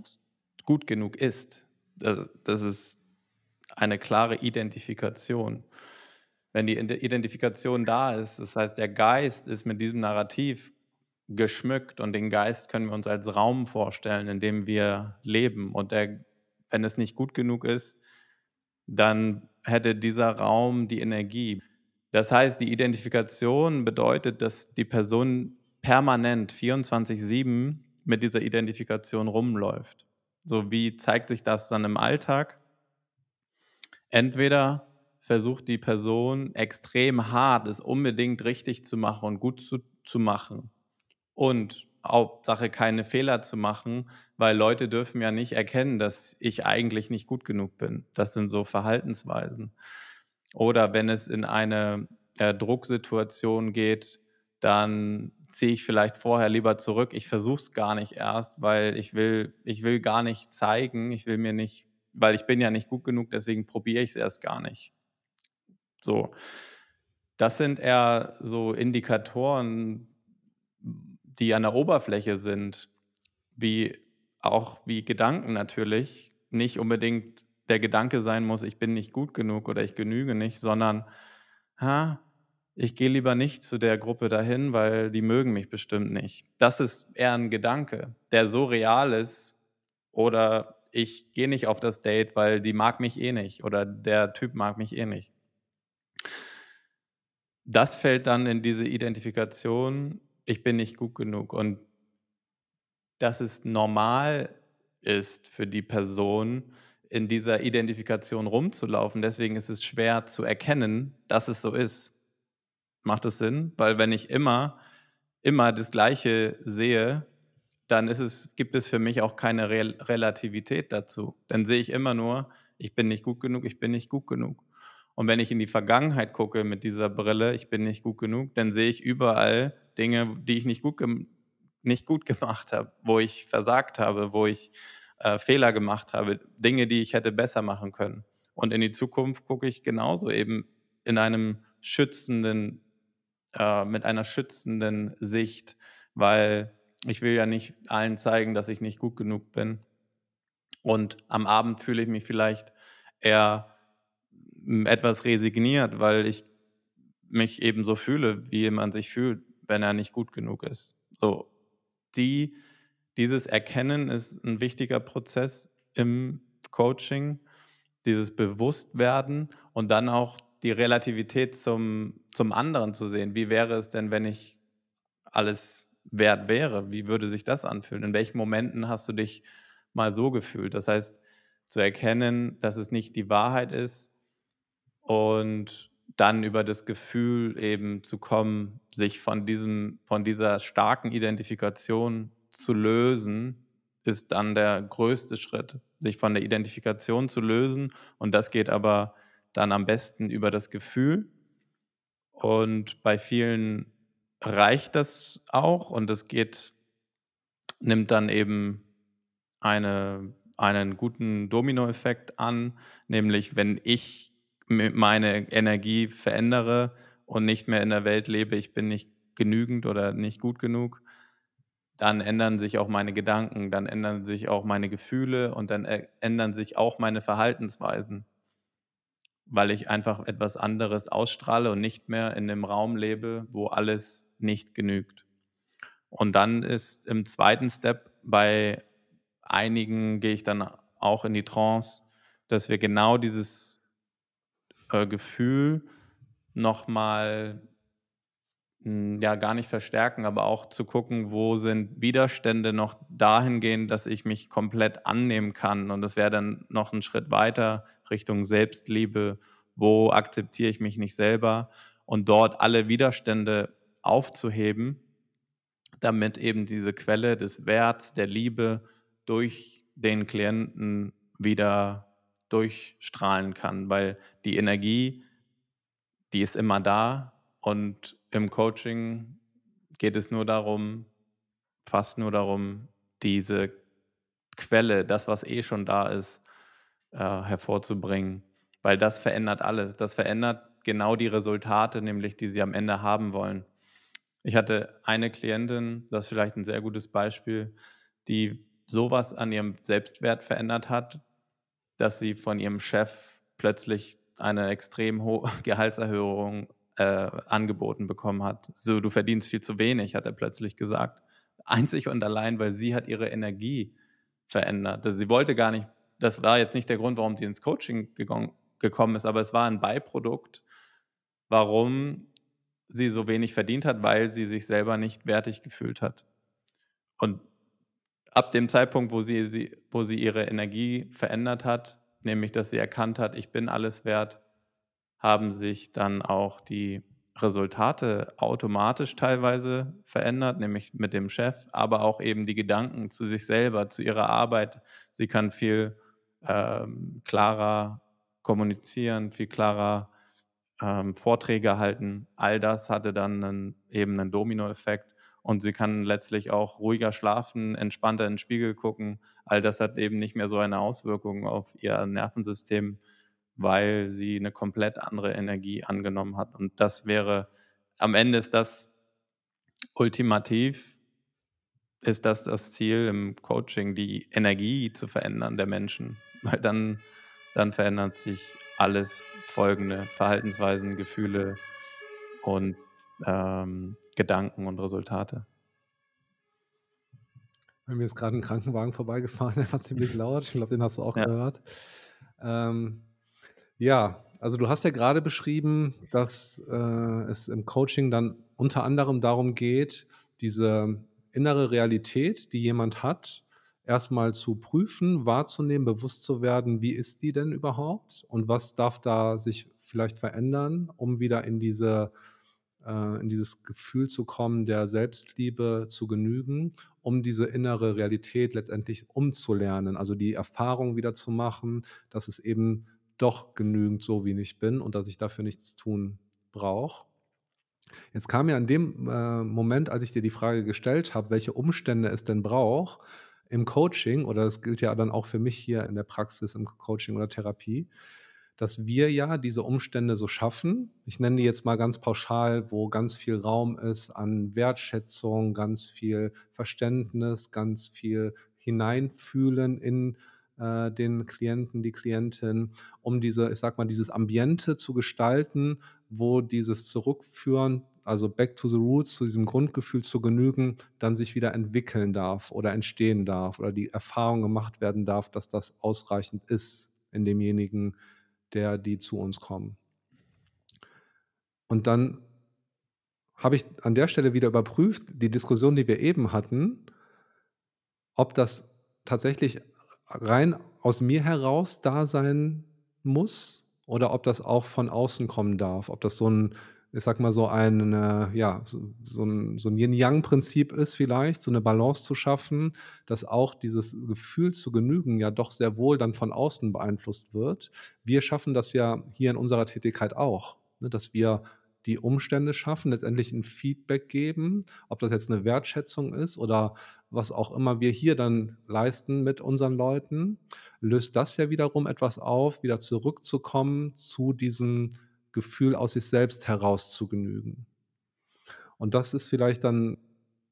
gut genug ist. Das ist eine klare Identifikation. Wenn die Identifikation da ist, das heißt, der Geist ist mit diesem Narrativ geschmückt und den Geist können wir uns als Raum vorstellen, in dem wir leben. Und der, wenn es nicht gut genug ist, dann hätte dieser Raum die Energie, Das heißt, die Identifikation bedeutet, dass die Person permanent 24/7 mit dieser Identifikation rumläuft. So, wie zeigt sich das dann im Alltag? Entweder versucht die Person extrem hart, es unbedingt richtig zu machen und gut zu zu machen und Hauptsache keine Fehler zu machen, weil Leute dürfen ja nicht erkennen, dass ich eigentlich nicht gut genug bin. Das sind so Verhaltensweisen. Oder wenn es in eine, äh, Drucksituation geht, dann ziehe ich vielleicht vorher lieber zurück. Ich versuche es gar nicht erst, weil ich will ich will gar nicht zeigen, ich will mir nicht weil ich bin ja nicht gut genug, deswegen probiere ich es erst gar nicht. So. Das sind eher so Indikatoren, die an der Oberfläche sind, wie auch wie Gedanken natürlich nicht unbedingt der Gedanke sein muss: „Ich bin nicht gut genug“ oder „Ich genüge nicht“, sondern: „Ha, ich gehe lieber nicht zu der Gruppe dahin, weil die mögen mich bestimmt nicht.“ Das ist eher 'n Gedanke, der so real ist oder ich gehe nicht auf das Date, weil die mag mich eh nicht oder der Typ mag mich eh nicht. Das fällt dann in diese Identifikation: „Ich bin nicht gut genug“ und dass es normal ist für die Person, in dieser Identifikation rumzulaufen. Deswegen ist es schwer zu erkennen, dass es so ist. Macht das Sinn? Weil wenn ich immer immer das Gleiche sehe, dann ist es gibt es für mich auch keine Rel Relativität dazu. Dann sehe ich immer nur: „Ich bin nicht gut genug, ich bin nicht gut genug.“ Und wenn ich in die Vergangenheit gucke mit dieser Brille: „Ich bin nicht gut genug“, dann sehe ich überall Dinge, die ich nicht gut nicht gut gemacht habe, wo ich versagt habe, wo ich, äh, Fehler gemacht habe, Dinge, die ich hätte besser machen können. Und in die Zukunft gucke ich genauso eben in einem schützenden äh, mit einer schützenden Sicht, weil ich will ja nicht allen zeigen, dass ich nicht gut genug bin. Und am Abend fühle ich mich vielleicht eher, hm, etwas resigniert, weil ich mich eben so fühle, wie man sich fühlt, wenn er nicht gut genug ist. So, die dieses Erkennen ist 'n wichtiger Prozess im Coaching, dieses Bewusstwerden und dann auch die Relativität zum zum anderen zu sehen. Wie wäre es denn, wenn ich alles wert wäre? Wie würde sich das anfühlen? In welchen Momenten hast du dich mal so gefühlt? Das heißt, zu erkennen, dass es nicht die Wahrheit ist und dann über das Gefühl eben zu kommen, sich von diesem von dieser starken Identifikation zu lösen, ist dann der größte Schritt, sich von der Identifikation zu lösen. Und das geht aber dann am besten über das Gefühl. Und bei vielen reicht das auch und es geht nimmt dann eben eine einen guten Dominoeffekt an, nämlich wenn ich meine Energie verändere und nicht mehr in der Welt lebe: „Ich bin nicht genügend oder nicht gut genug“, dann ändern sich auch meine Gedanken, dann ändern sich auch meine Gefühle und dann ä ändern sich auch meine Verhaltensweisen. Weil ich einfach etwas anderes ausstrahle und nicht mehr in 'nem Raum lebe, wo alles nicht genügt. Und dann ist im 2. Step bei einigen gehe ich dann auch in die Trance, dass wir genau dieses, äh, Gefühl noch mal hm, ja, gar nicht verstärken, aber auch zu gucken, wo sind Widerstände noch dahingehend, dass ich mich komplett annehmen kann. Und das wäre dann noch 'n Schritt weiter Richtung Selbstliebe. Wo akzeptiere ich mich nicht selber? Und dort alle Widerstände aufzuheben, damit eben diese Quelle des Werts, der Liebe durch den Klienten wieder durchstrahlen kann, weil die Energie, die ist immer da und im Coaching geht es nur darum fast nur darum, diese Quelle, das, was eh schon da ist, äh, hervorzubringen, weil das verändert alles. Das verändert genau die Resultate, nämlich die sie am Ende haben wollen. Ich hatte eine Klientin, das ist vielleicht 'n sehr gutes Beispiel, die so was an ihrem Selbstwert verändert hat, dass sie von ihrem Chef plötzlich eine extrem hohe Gehaltserhöhung, äh, angeboten bekommen hat. So: „Du verdienst viel zu wenig“, hat er plötzlich gesagt. Einzig und allein, weil sie hat ihre Energie verändert. Also, sie wollte gar nicht das war jetzt nicht der Grund, warum sie ins Coaching gekommen ist, aber es war 'n Beiprodukt warum sie so wenig verdient hat, weil sie sich selber nicht wertig gefühlt hat. Und ab dem Zeitpunkt, wo sie, sie, wo sie ihre Energie verändert hat, nämlich dass sie erkannt hat, ich bin alles wert, haben sich dann auch die Resultate automatisch teilweise verändert, nämlich mit dem Chef, aber auch eben die Gedanken zu sich selber, zu ihrer Arbeit. Sie kann viel ähm, klarer kommunizieren, viel klarer ähm, Vorträge halten. All das hatte dann einen, eben einen Dominoeffekt und sie kann letztlich auch ruhiger schlafen, entspannter in den Spiegel gucken. All das hat eben nicht mehr so eine Auswirkung auf ihr Nervensystem, weil sie eine komplett andere Energie angenommen hat. Und das wäre, am Ende ist das ultimativ, ist das das Ziel im Coaching, die Energie zu verändern der Menschen, weil dann, dann verändert sich alles folgende Verhaltensweisen, Gefühle und ähm, Gedanken und Resultate. Bei mir ist gerade ein Krankenwagen vorbeigefahren, der war ziemlich laut. Ich glaube, den hast du auch ja. gehört. Ähm, ja, also du hast ja gerade beschrieben, dass äh, es im Coaching dann unter anderem darum geht, diese innere Realität, die jemand hat, erstmal zu prüfen, wahrzunehmen, bewusst zu werden, wie ist die denn überhaupt und was darf da sich vielleicht verändern, um wieder in diese äh, in dieses Gefühl zu kommen, der Selbstliebe zu genügen, um diese innere Realität letztendlich umzulernen, also die Erfahrung wieder zu machen, dass es eben doch genügend so, wie ich bin und dass ich dafür nichts tun brauche. Jetzt kam ja in dem äh, Moment, als ich dir die Frage gestellt habe, welche Umstände es denn braucht, im Coaching, oder das gilt ja dann auch für mich hier in der Praxis, im Coaching oder Therapie, dass wir ja diese Umstände so schaffen. Ich nenne die jetzt mal ganz pauschal, wo ganz viel Raum ist an Wertschätzung, ganz viel Verständnis, ganz viel Hineinfühlen in äh, den Klienten, die Klientin, um diese, ich sag mal, dieses Ambiente zu gestalten, wo dieses Zurückführen also back to the roots, zu diesem Grundgefühl zu genügen, dann sich wieder entwickeln darf oder entstehen darf oder die Erfahrung gemacht werden darf, dass das ausreichend ist in demjenigen, der die zu uns kommen. Und dann habe ich an der Stelle wieder überprüft, die Diskussion, die wir eben hatten, ob das tatsächlich rein aus mir heraus da sein muss oder ob das auch von außen kommen darf, ob das so ein ich sag mal, so ein, äh, ja, so, so ein, Yin-Yang-Prinzip ist vielleicht, so eine Balance zu schaffen, dass auch dieses Gefühl zu genügen ja doch sehr wohl dann von außen beeinflusst wird. Wir schaffen das ja hier in unserer Tätigkeit auch, ne, dass wir die Umstände schaffen, letztendlich ein Feedback geben, ob das jetzt eine Wertschätzung ist oder was auch immer wir hier dann leisten mit unseren Leuten, löst das ja wiederum etwas auf, wieder zurückzukommen zu diesem Gefühl aus sich selbst heraus zu genügen. Und das ist vielleicht dann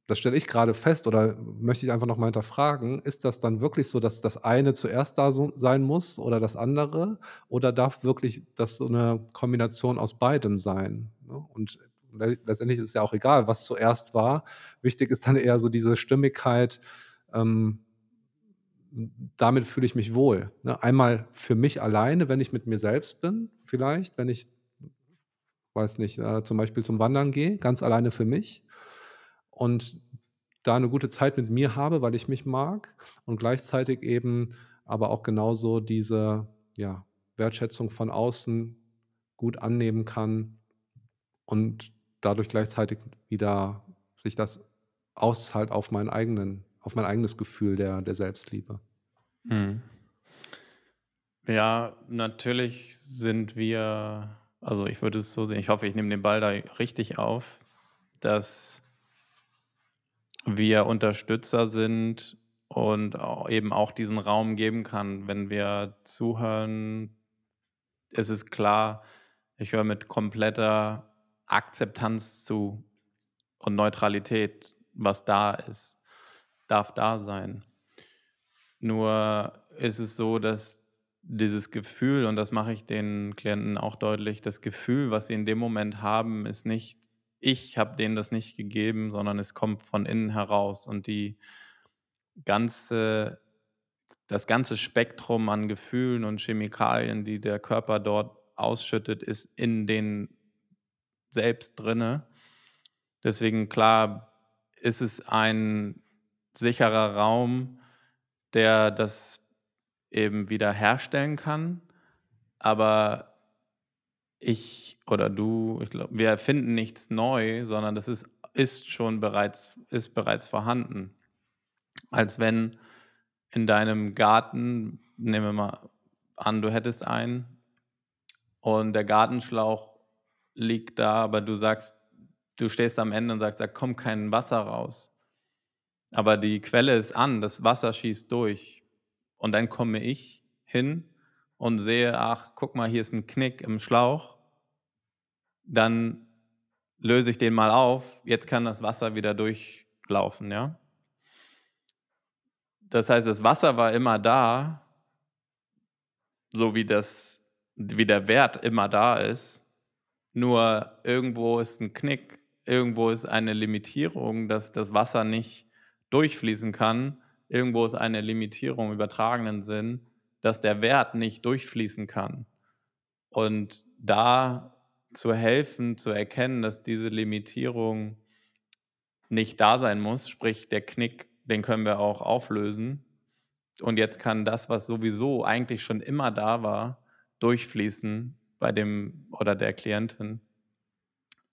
das stelle ich gerade fest oder möchte ich einfach noch mal hinterfragen, ist das dann wirklich so, dass das eine zuerst da so sein muss oder das andere? Oder darf wirklich das so eine Kombination aus beidem sein, ne? Und letztendlich ist ja auch egal, was zuerst war. Wichtig ist dann eher so diese Stimmigkeit, ähm, damit fühle ich mich wohl, ne? Einmal für mich alleine, wenn ich mit mir selbst bin vielleicht, wenn ich weiß nicht, äh, zum Beispiel zum Wandern gehe, ganz alleine für mich und da eine gute Zeit mit mir habe, weil ich mich mag und gleichzeitig eben aber auch genauso diese, ja, Wertschätzung von außen gut annehmen kann und dadurch gleichzeitig wieder sich das auszahlt auf meinen eigenen auf mein eigenes Gefühl der der Selbstliebe. Mhm. Ja, natürlich sind wir also, ich würde es so sehen ich hoffe, ich nehme den Ball da richtig auf, dass wir Unterstützer sind und eben auch diesen Raum geben kann, wenn wir zuhören. Es ist klar, ich höre mit kompletter Akzeptanz zu und Neutralität, was da ist, darf da sein. Nur ist es so, dass dieses Gefühl, und das mache ich den Klienten auch deutlich, das Gefühl, was sie in dem Moment haben, ist nicht, ich habe denen das nicht gegeben, sondern es kommt von innen heraus. Und die ganze, das ganze Spektrum an Gefühlen und Chemikalien, die der Körper dort ausschüttet, ist in den selbst drinne. Deswegen, klar, ist es ein sicherer Raum, der das eben wiederherstellen kann, aber ich oder du, ich glaube, wir erfinden nichts neu, sondern das ist ist schon bereits ist bereits vorhanden. Als wenn in deinem Garten nehmen wir mal an, du hättest einen und der Gartenschlauch liegt da, aber du sagst du stehst am Ende und sagst: „Da kommt kein Wasser raus.“ Aber die Quelle ist an, das Wasser schießt durch. Und dann komme ich hin und sehe: „Ach, guck mal, hier ist 'n Knick im Schlauch.“ Dann löse ich den mal auf. Jetzt kann das Wasser wieder durchlaufen, ja? Das heißt, das Wasser war immer da so wie das wie der Wert immer da ist, nur irgendwo ist 'n Knick, irgendwo ist eine Limitierung, dass das Wasser nicht durchfließen kann. Irgendwo ist eine Limitierung im übertragenen Sinn, dass der Wert nicht durchfließen kann. Und da zu helfen, zu erkennen, dass diese Limitierung nicht da sein muss, sprich der Knick, den können wir auch auflösen. Und jetzt kann das, was sowieso eigentlich schon immer da war, durchfließen bei dem oder der Klientin,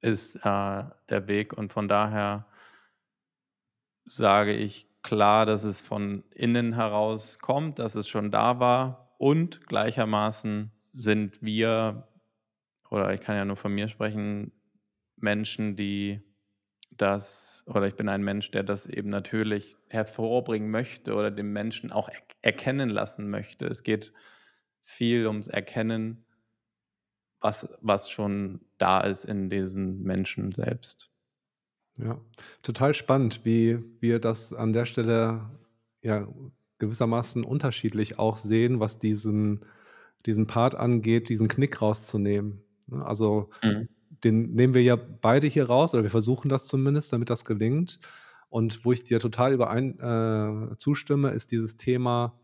ist, äh, der Weg. Und von daher sage ich klar, dass es von innen heraus kommt, dass es schon da war und gleichermaßen sind wir oder ich kann ja nur von mir sprechen, Menschen, die das oder ich bin ein Mensch, der das eben natürlich hervorbringen möchte oder dem Menschen auch er erkennen lassen möchte. Es geht viel ums Erkennen, was was schon da ist in diesen Menschen selbst. Ja, total spannend, wie wir das an der Stelle, ja, gewissermaßen unterschiedlich auch sehen, was diesen diesen Part angeht, diesen Knick rauszunehmen, ne? Also, Mhm. den nehmen wir ja beide hier raus oder wir versuchen das zumindest, damit das gelingt. Und wo ich dir total überein äh, zustimme, ist dieses Thema,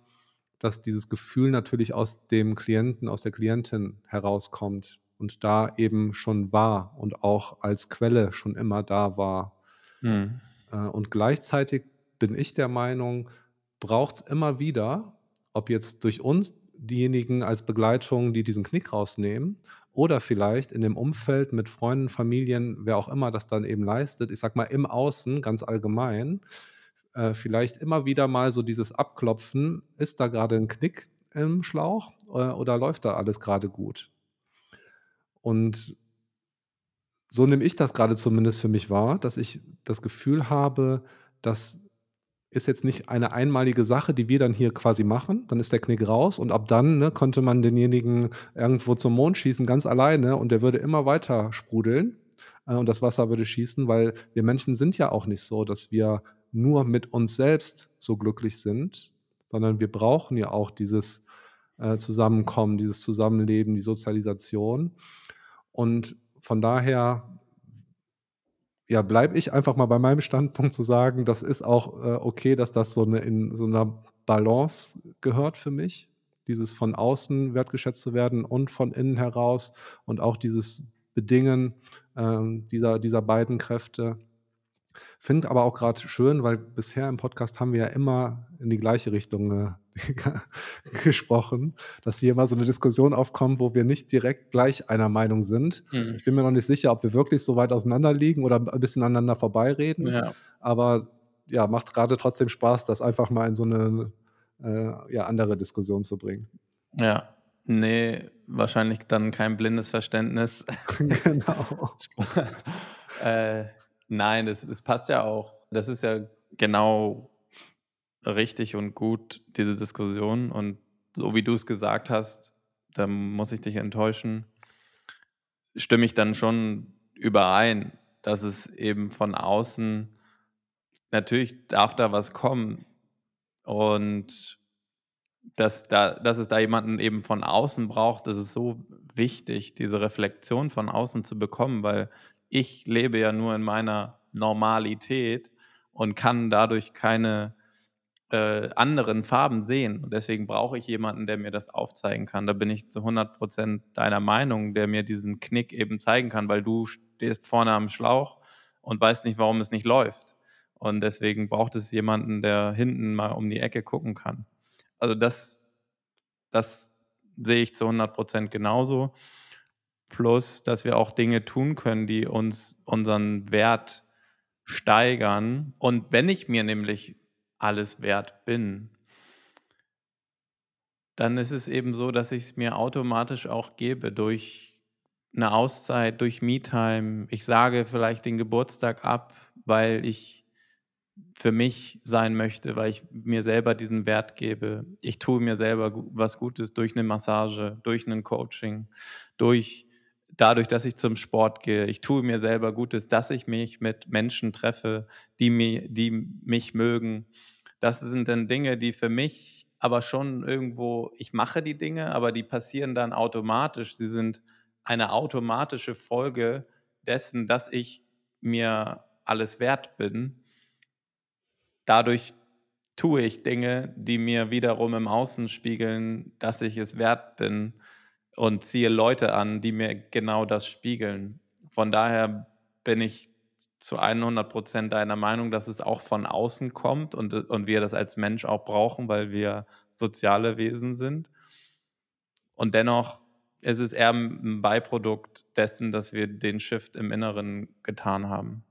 dass dieses Gefühl natürlich aus dem Klienten, aus der Klientin herauskommt und da eben schon war und auch als Quelle schon immer da war. Mhm. Und gleichzeitig bin ich der Meinung, braucht's immer wieder, ob jetzt durch uns diejenigen als Begleitung, die diesen Knick rausnehmen oder vielleicht in dem Umfeld mit Freunden, Familien, wer auch immer das dann eben leistet, ich sage mal im Außen ganz allgemein, äh, vielleicht immer wieder mal so dieses Abklopfen: „Ist da grade 'n Knick im Schlauch, äh, oder läuft da alles grade gut?“ Und so nehme ich das grade zumindest für mich wahr, dass ich das Gefühl habe, das ist jetzt nicht eine einmalige Sache, die wir dann hier quasi machen. Dann ist der Knick raus und ab dann, ne, konnte man denjenigen irgendwo zum Mond schießen, ganz alleine und der würde immer weiter sprudeln, äh, und das Wasser würde schießen, weil wir Menschen sind ja auch nicht so, dass wir nur mit uns selbst so glücklich sind, sondern wir brauchen ja auch dieses, äh, Zusammenkommen, dieses Zusammenleben, die Sozialisation. Und von daher ja, bleibe ich einfach mal bei meinem Standpunkt zu sagen, das ist auch, äh, okay, dass das so 'ne in so 'ner Balance gehört für mich. Dieses von außen wertgeschätzt zu werden und von innen heraus und auch dieses Bedingen, ähm, dieser dieser beiden Kräfte. Finde aber auch grad schön, weil bisher im Podcast haben wir ja immer in die gleiche Richtung, äh, gesprochen, dass hier immer so 'ne Diskussion aufkommt, wo wir nicht direkt gleich einer Meinung sind. Mhm. Ich bin mir noch nicht sicher, ob wir wirklich so weit auseinander liegen oder 'n bisschen aneinander vorbeireden, Ja. aber ja, macht grade trotzdem Spaß, das einfach mal in so 'ne, äh, ja, andere Diskussion zu bringen. Ja, ne, wahrscheinlich dann kein blindes Verständnis. Genau. Äh, nein, das das passt ja auch. Das ist ja genau richtig und gut, diese Diskussion. Und so wie du's gesagt hast, da muss ich dich enttäuschen stimme ich dann schon überein, dass es eben von außen natürlich darf da was kommen und dass da dass es da jemanden eben von außen braucht, das ist so wichtig, diese Reflexion von außen zu bekommen, weil ich lebe ja nur in meiner Normalität und kann dadurch keine, äh, anderen Farben sehen. Und deswegen brauche ich jemanden, der mir das aufzeigen kann. Da bin ich zu 100 % deiner Meinung, der mir diesen Knick eben zeigen kann, weil du stehst vorne am Schlauch und weißt nicht, warum es nicht läuft. Und deswegen braucht es jemanden, der hinten mal um die Ecke gucken kann. Also das, das sehe ich zu 100 Prozent genauso. Plus, dass wir auch Dinge tun können, die uns unseren Wert steigern. Und wenn ich mir nämlich alles wert bin, dann ist es eben so, dass ich es mir automatisch auch gebe durch eine Auszeit, durch Me-Time. Ich sage vielleicht den Geburtstag ab, weil ich für mich sein möchte, weil ich mir selber diesen Wert gebe. Ich tue mir selber was Gutes durch eine Massage, durch ein Coaching, durch dadurch, dass ich zum Sport gehe. Ich tue mir selber Gutes, dass ich mich mit Menschen treffe, die, mir, die mich mögen. Das sind dann Dinge, die für mich aber schon irgendwo, ich mache die Dinge, aber die passieren dann automatisch. Sie sind eine automatische Folge dessen, dass ich mir alles wert bin. Dadurch tue ich Dinge, die mir wiederum im Außen spiegeln, dass ich es wert bin und ziehe Leute an, die mir genau das spiegeln. Von daher bin ich zu 100 Prozent deiner Meinung, dass es auch von außen kommt und, und wir das als Mensch auch brauchen, weil wir soziale Wesen sind. Und dennoch ist es eher ein Beiprodukt dessen, dass wir den Shift im Inneren getan haben.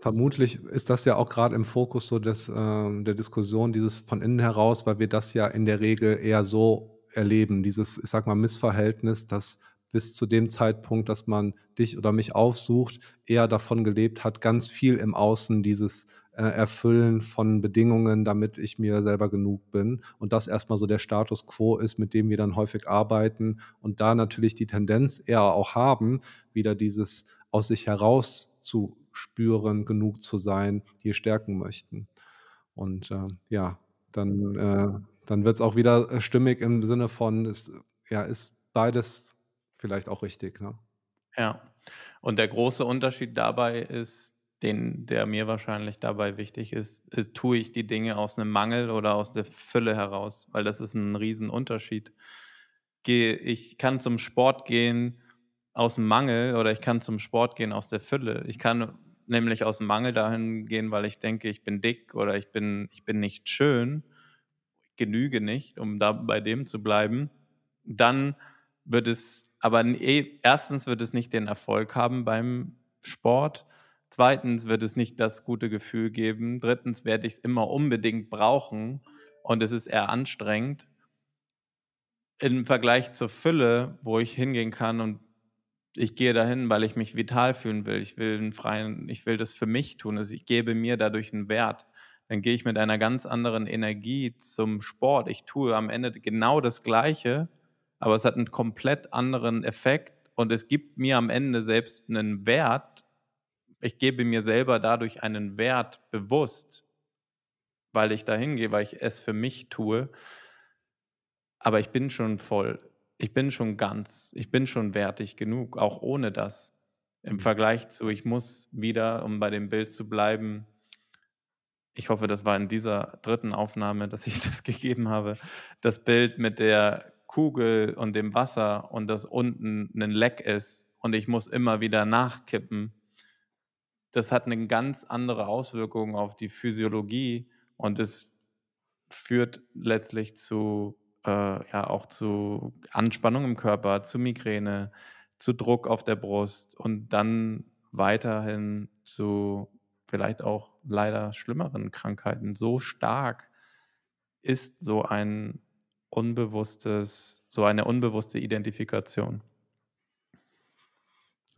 Vermutlich ist das ja auch gerade im Fokus so des, äh, der Diskussion, dieses von innen heraus, weil wir das ja in der Regel eher so erleben, dieses, ich sag mal, Missverhältnis, dass bis zu dem Zeitpunkt, dass man dich oder mich aufsucht, eher davon gelebt hat, ganz viel im Außen dieses äh, Erfüllen von Bedingungen, damit ich mir selber genug bin. Und das erstmal so der Status quo ist, mit dem wir dann häufig arbeiten und da natürlich die Tendenz eher auch haben, wieder dieses aus sich heraus zu spüren, genug zu sein, hier stärken möchten. Und äh, ja, dann, äh, dann wird es auch wieder äh, stimmig im Sinne von, ist, ja, ist beides vielleicht auch richtig. Ne? Ja, und der große Unterschied dabei ist, den, der mir wahrscheinlich dabei wichtig ist, ist, tue ich die Dinge aus einem Mangel oder aus der Fülle heraus, weil das ist ein Riesenunterschied. Gehe, ich kann zum Sport gehen aus dem Mangel oder ich kann zum Sport gehen aus der Fülle. Ich kann nämlich aus dem Mangel dahin gehen, weil ich denke, ich bin dick oder ich bin, ich bin nicht schön, genüge nicht, um da bei dem zu bleiben. Dann wird es, aber erstens wird es nicht den Erfolg haben beim Sport. Zweitens wird es nicht das gute Gefühl geben. Drittens werde ich es immer unbedingt brauchen und es ist eher anstrengend. Im Vergleich zur Fülle, wo ich hingehen kann und ich gehe dahin, weil ich mich vital fühlen will. Ich will einen freien, ich will das für mich tun. Also ich gebe mir dadurch einen Wert. Dann gehe ich mit einer ganz anderen Energie zum Sport. Ich tue am Ende genau das Gleiche, aber es hat einen komplett anderen Effekt und es gibt mir am Ende selbst einen Wert. Ich gebe mir selber dadurch einen Wert bewusst, weil ich dahin gehe, weil ich es für mich tue. Aber ich bin schon voll ich bin schon ganz, ich bin schon wertig genug, auch ohne das. Im mhm. Vergleich zu, ich muss wieder, um bei dem Bild zu bleiben, ich hoffe, das war in dieser dritten Aufnahme, dass ich das gegeben habe, das Bild mit der Kugel und dem Wasser und dass unten ein Leck ist und ich muss immer wieder nachkippen. Das hat eine ganz andere Auswirkung auf die Physiologie und es führt letztlich zu äh, ja auch zu Anspannung im Körper, zu Migräne, zu Druck auf der Brust und dann weiterhin zu vielleicht auch leider schlimmeren Krankheiten. So stark ist so ein unbewusstes, so eine unbewusste Identifikation.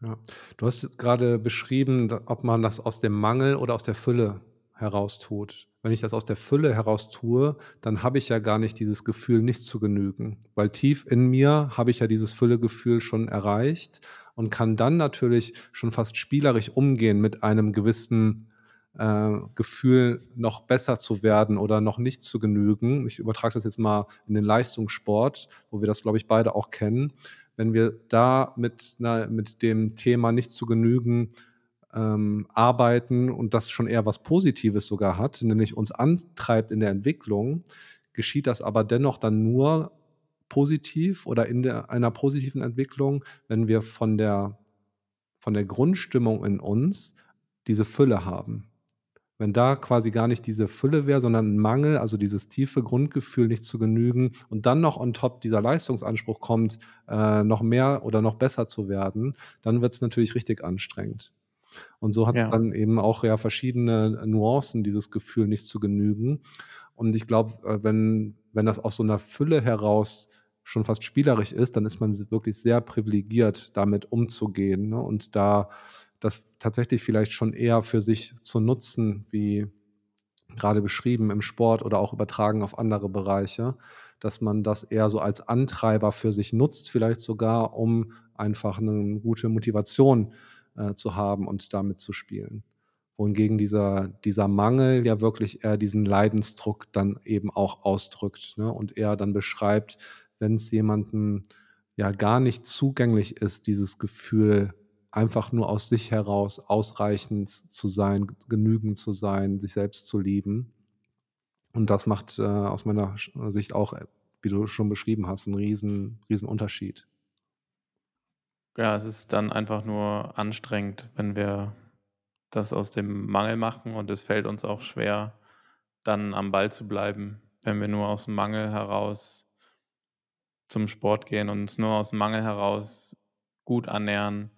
Ja. Du hast gerade beschrieben, ob man das aus dem Mangel oder aus der Fülle heraustut. Wenn ich das aus der Fülle heraus tue, dann habe ich ja gar nicht dieses Gefühl, nicht zu genügen, weil tief in mir habe ich ja dieses Füllegefühl schon erreicht und kann dann natürlich schon fast spielerisch umgehen mit einem gewissen äh, Gefühl, noch besser zu werden oder noch nicht zu genügen. Ich übertrage das jetzt mal in den Leistungssport, wo wir das, glaube ich, beide auch kennen. Wenn wir da mit, na, mit dem Thema nicht zu genügen ähm, arbeiten und das schon eher was Positives sogar hat, nämlich uns antreibt in der Entwicklung, geschieht das aber dennoch dann nur positiv oder in der, einer positiven Entwicklung, wenn wir von der von der Grundstimmung in uns diese Fülle haben. Wenn da quasi gar nicht diese Fülle wäre, sondern 'n Mangel, also dieses tiefe Grundgefühl, nicht zu genügen und dann noch on top dieser Leistungsanspruch kommt, äh, noch mehr oder noch besser zu werden, dann wird's natürlich richtig anstrengend. Und so hat's Ja. dann eben auch ja verschiedene Nuancen, dieses Gefühl, nicht zu genügen. Und ich glaube, äh, wenn wenn das aus so 'ner Fülle heraus schon fast spielerisch ist, dann ist man wirklich sehr privilegiert, damit umzugehen, ne? Und da das tatsächlich vielleicht schon eher für sich zu nutzen, wie grade beschrieben im Sport oder auch übertragen auf andere Bereiche, dass man das eher so als Antreiber für sich nutzt, vielleicht sogar, um einfach 'ne gute Motivation, äh, zu haben und damit zu spielen. Wohingegen dieser dieser Mangel ja wirklich eher diesen Leidensdruck dann eben auch ausdrückt, ne, und eher dann beschreibt, wenn's jemandem ja gar nicht zugänglich ist, dieses Gefühl, einfach nur aus sich heraus ausreichend zu sein, genügend zu sein, sich selbst zu lieben. Und das macht, äh, aus meiner Sicht auch, äh, wie du schon beschrieben hast, 'n riesen Riesenunterschied. Ja, es ist dann einfach nur anstrengend, wenn wir das aus dem Mangel machen und es fällt uns auch schwer, dann am Ball zu bleiben, wenn wir nur aus'm Mangel heraus zum Sport gehen und uns nur aus'm Mangel heraus gut ernähren,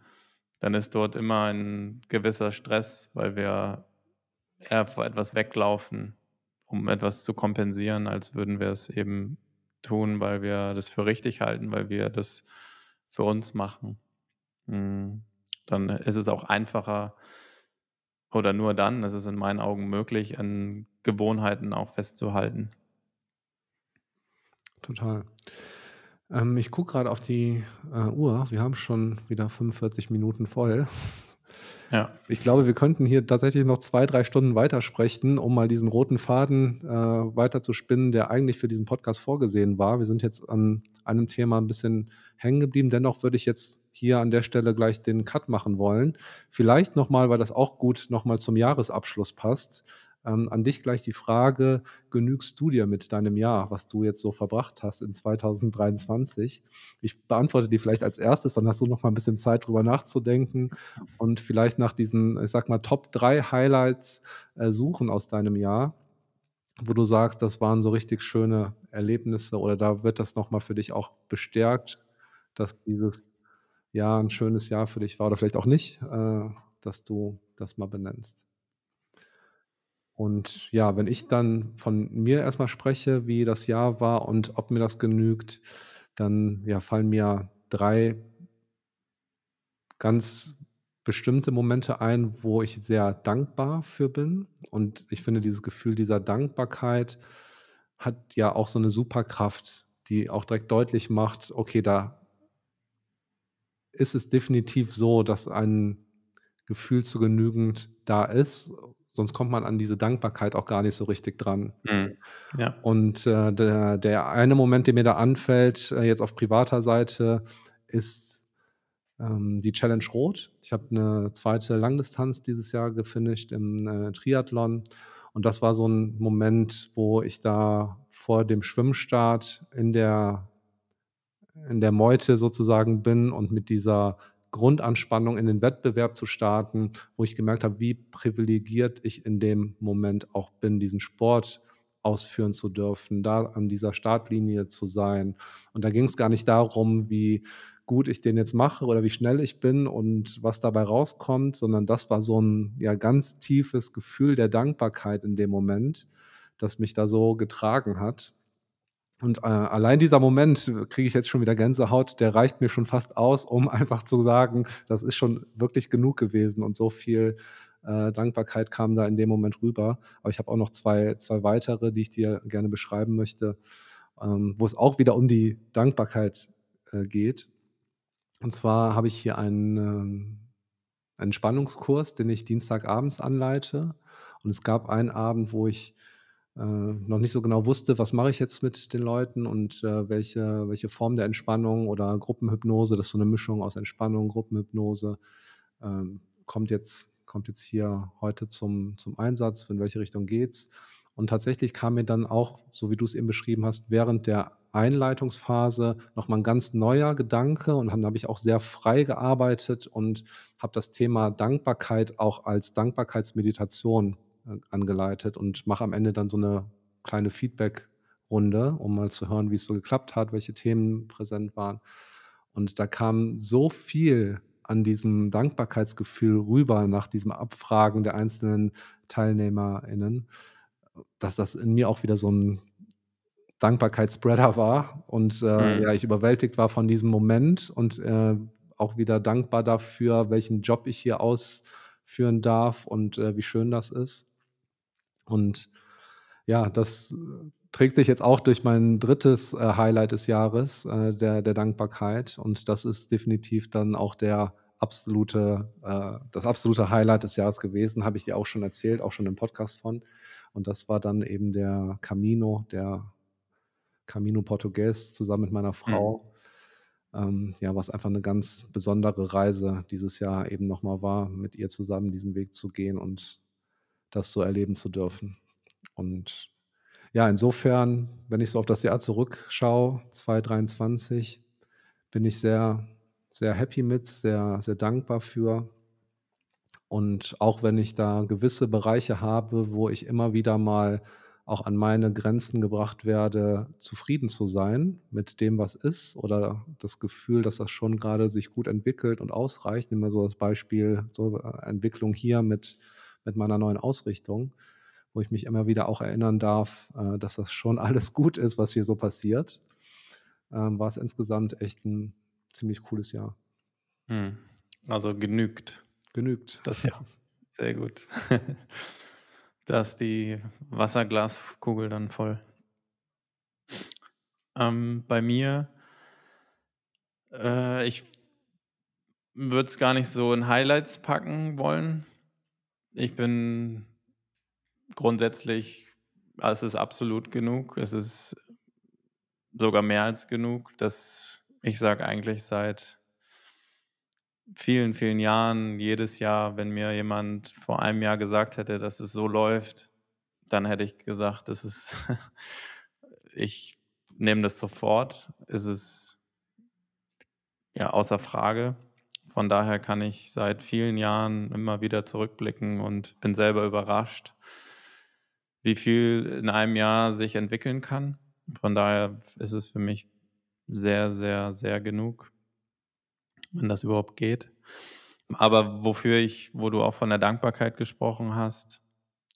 dann ist dort immer 'n gewisser Stress, weil wir eher vor etwas weglaufen, um etwas zu kompensieren, als würden wir es eben tun, weil wir das für richtig halten, weil wir das für uns machen. Hm, dann ist es auch einfacher oder nur dann ist es in meinen Augen möglich, an Gewohnheiten auch festzuhalten. Total. Ähm, ich gucke grade auf die, äh, Uhr. Wir haben schon wieder 45 Minuten voll. Ja. Ich glaube, wir könnten hier tatsächlich noch 2, 3 Stunden weitersprechen, um mal diesen roten Faden, äh, weiterzuspinnen, der eigentlich für diesen Podcast vorgesehen war. Wir sind jetzt an einem Thema 'n bisschen hängen geblieben. Dennoch würde ich jetzt hier an der Stelle gleich den Cut machen wollen. Vielleicht noch mal, weil das auch gut noch mal zum Jahresabschluss passt, ähm, an dich gleich die Frage: Genügst du dir mit deinem Jahr, was du jetzt so verbracht hast in 2023? Ich beantworte die vielleicht als 1., dann hast du noch mal 'n bisschen Zeit, drüber nachzudenken und vielleicht nach diesen, ich sage mal, Top 3 Highlights, äh, suchen aus deinem Jahr, wo du sagst, das waren so richtig schöne Erlebnisse oder da wird das noch mal für dich auch bestärkt, dass dieses Jahr 'n schönes Jahr für dich war oder vielleicht auch nicht, äh, dass du das mal benennst. Und ja, wenn ich dann von mir erst mal spreche, wie das Jahr war und ob mir das genügt, dann, ja, fallen mir 3 ganz bestimmte Momente ein, wo ich sehr dankbar für bin. Und ich finde, dieses Gefühl dieser Dankbarkeit hat ja auch so 'ne Superkraft, die auch direkt deutlich macht: Okay, da ist es definitiv so, dass ein Gefühl zu genügend da ist, sonst kommt man an diese Dankbarkeit auch gar nicht so richtig dran. Mhm, ja. Und, äh, der der eine Moment, der mir da anfällt, äh, jetzt auf privater Seite, ist, ähm, die Challenge Rot. Ich habe 'ne 2. Langdistanz dieses Jahr gefinisht im, äh, Triathlon. Und das war so 'n Moment, wo ich da vor dem Schwimmstart in der in der Meute sozusagen bin und mit dieser Grundanspannung in den Wettbewerb zu starten, wo ich gemerkt habe, wie privilegiert ich in dem Moment auch bin, diesen Sport ausführen zu dürfen, da an dieser Startlinie zu sein. Und da ging's gar nicht darum, wie gut ich den jetzt mache oder wie schnell ich bin und was dabei rauskommt, sondern das war so 'n, ja, ganz tiefes Gefühl der Dankbarkeit in dem Moment, das mich da so getragen hat. Und, äh, allein dieser Moment kriege ich jetzt schon wieder Gänsehaut, der reicht mir schon fast aus, um einfach zu sagen, das ist schon wirklich genug gewesen und so viel, äh, Dankbarkeit kam da in dem Moment rüber. Aber ich habe auch noch 2 2 weitere, die ich dir gerne beschreiben möchte, ähm, wo es auch wieder um die Dankbarkeit, äh, geht. Und zwar habe ich hier einen, ähm, Entspannungskurs, den ich dienstagabends anleite. Und es gab einen Abend, wo ich, äh, noch nicht so genau wusste, was mache ich jetzt mit den Leuten und, äh, welche welche Form der Entspannung oder Gruppenhypnose, das ist so 'ne Mischung aus Entspannung, Gruppenhypnose, ähm, kommt jetzt kommt jetzt hier heute zum zum Einsatz, in welche Richtung geht's. Und tatsächlich kam mir dann auch, so wie du es eben beschrieben hast, während der Einleitungsphase noch mal 'n ganz neuer Gedanke und dann habe ich auch sehr frei gearbeitet und habe das Thema Dankbarkeit auch als Dankbarkeitsmeditation, äh, angeleitet und mache am Ende dann so 'ne kleine Feedbackrunde, um mal zu hören, wie's so geklappt hat, welche Themen präsent waren. Und da kam so viel an diesem Dankbarkeitsgefühl rüber nach diesem Abfragen der einzelnen TeilnehmerInnen, dass das in mir auch wieder so 'n Dankbarkeits-Spreader war und, äh, Mhm. ja, ich überwältigt war von diesem Moment und, äh, auch wieder dankbar dafür, welchen Job ich hier ausführen darf und, äh, wie schön das ist. Und ja, das, trägt sich jetzt auch durch mein 3. äh, Highlight des Jahres, äh, der der Dankbarkeit. Und das ist definitiv dann auch der absolute äh, das absolute Highlight des Jahres gewesen, habe ich dir auch schon erzählt, auch schon im Podcast von. Und das war dann eben der Camino, der Camino Portugues zusammen mit meiner Mhm. Frau, ähm, ja, was einfach 'ne ganz besondere Reise dieses Jahr eben noch mal war, mit ihr zusammen diesen Weg zu gehen und das so erleben zu dürfen. Und ja, insofern, wenn ich so auf das Jahr zurückschaue, 2023, bin ich sehr, sehr happy mit, sehr, sehr dankbar für. Und auch wenn ich da gewisse Bereiche habe, wo ich immer wieder mal auch an meine Grenzen gebracht werde, zufrieden zu sein mit dem, was ist oder das Gefühl, dass das schon grade sich gut entwickelt und ausreicht. Nimm mal so das Beispiel, so, äh, Entwicklung hier mit mit meiner neuen Ausrichtung, wo ich mich immer wieder auch erinnern darf, äh, dass das schon alles gut ist, was hier so passiert, ähm, war's insgesamt echt 'n ziemlich cooles Jahr. Mhm. Also genügt Genügt. das Jahr. Sehr gut. Da ist die Wasserglaskugel dann voll. Ähm, bei mir äh, ich würde es gar nicht so in Highlights packen wollen. Ich bin grundsätzlich es ist absolut genug. Es ist sogar mehr als genug, dass ich sage eigentlich seit vielen, vielen Jahren, jedes Jahr, wenn mir jemand vor einem Jahr gesagt hätte, dass es so läuft, dann hätte ich gesagt, das ist ich nehme das sofort. Es ist ja, außer Frage. Von daher kann ich seit vielen Jahren immer wieder zurückblicken und bin selber überrascht wie viel in einem Jahr sich entwickeln kann. Von daher ist es für mich sehr, sehr, sehr genug wenn das überhaupt geht. Aber wofür ich wo du auch von der Dankbarkeit gesprochen hast,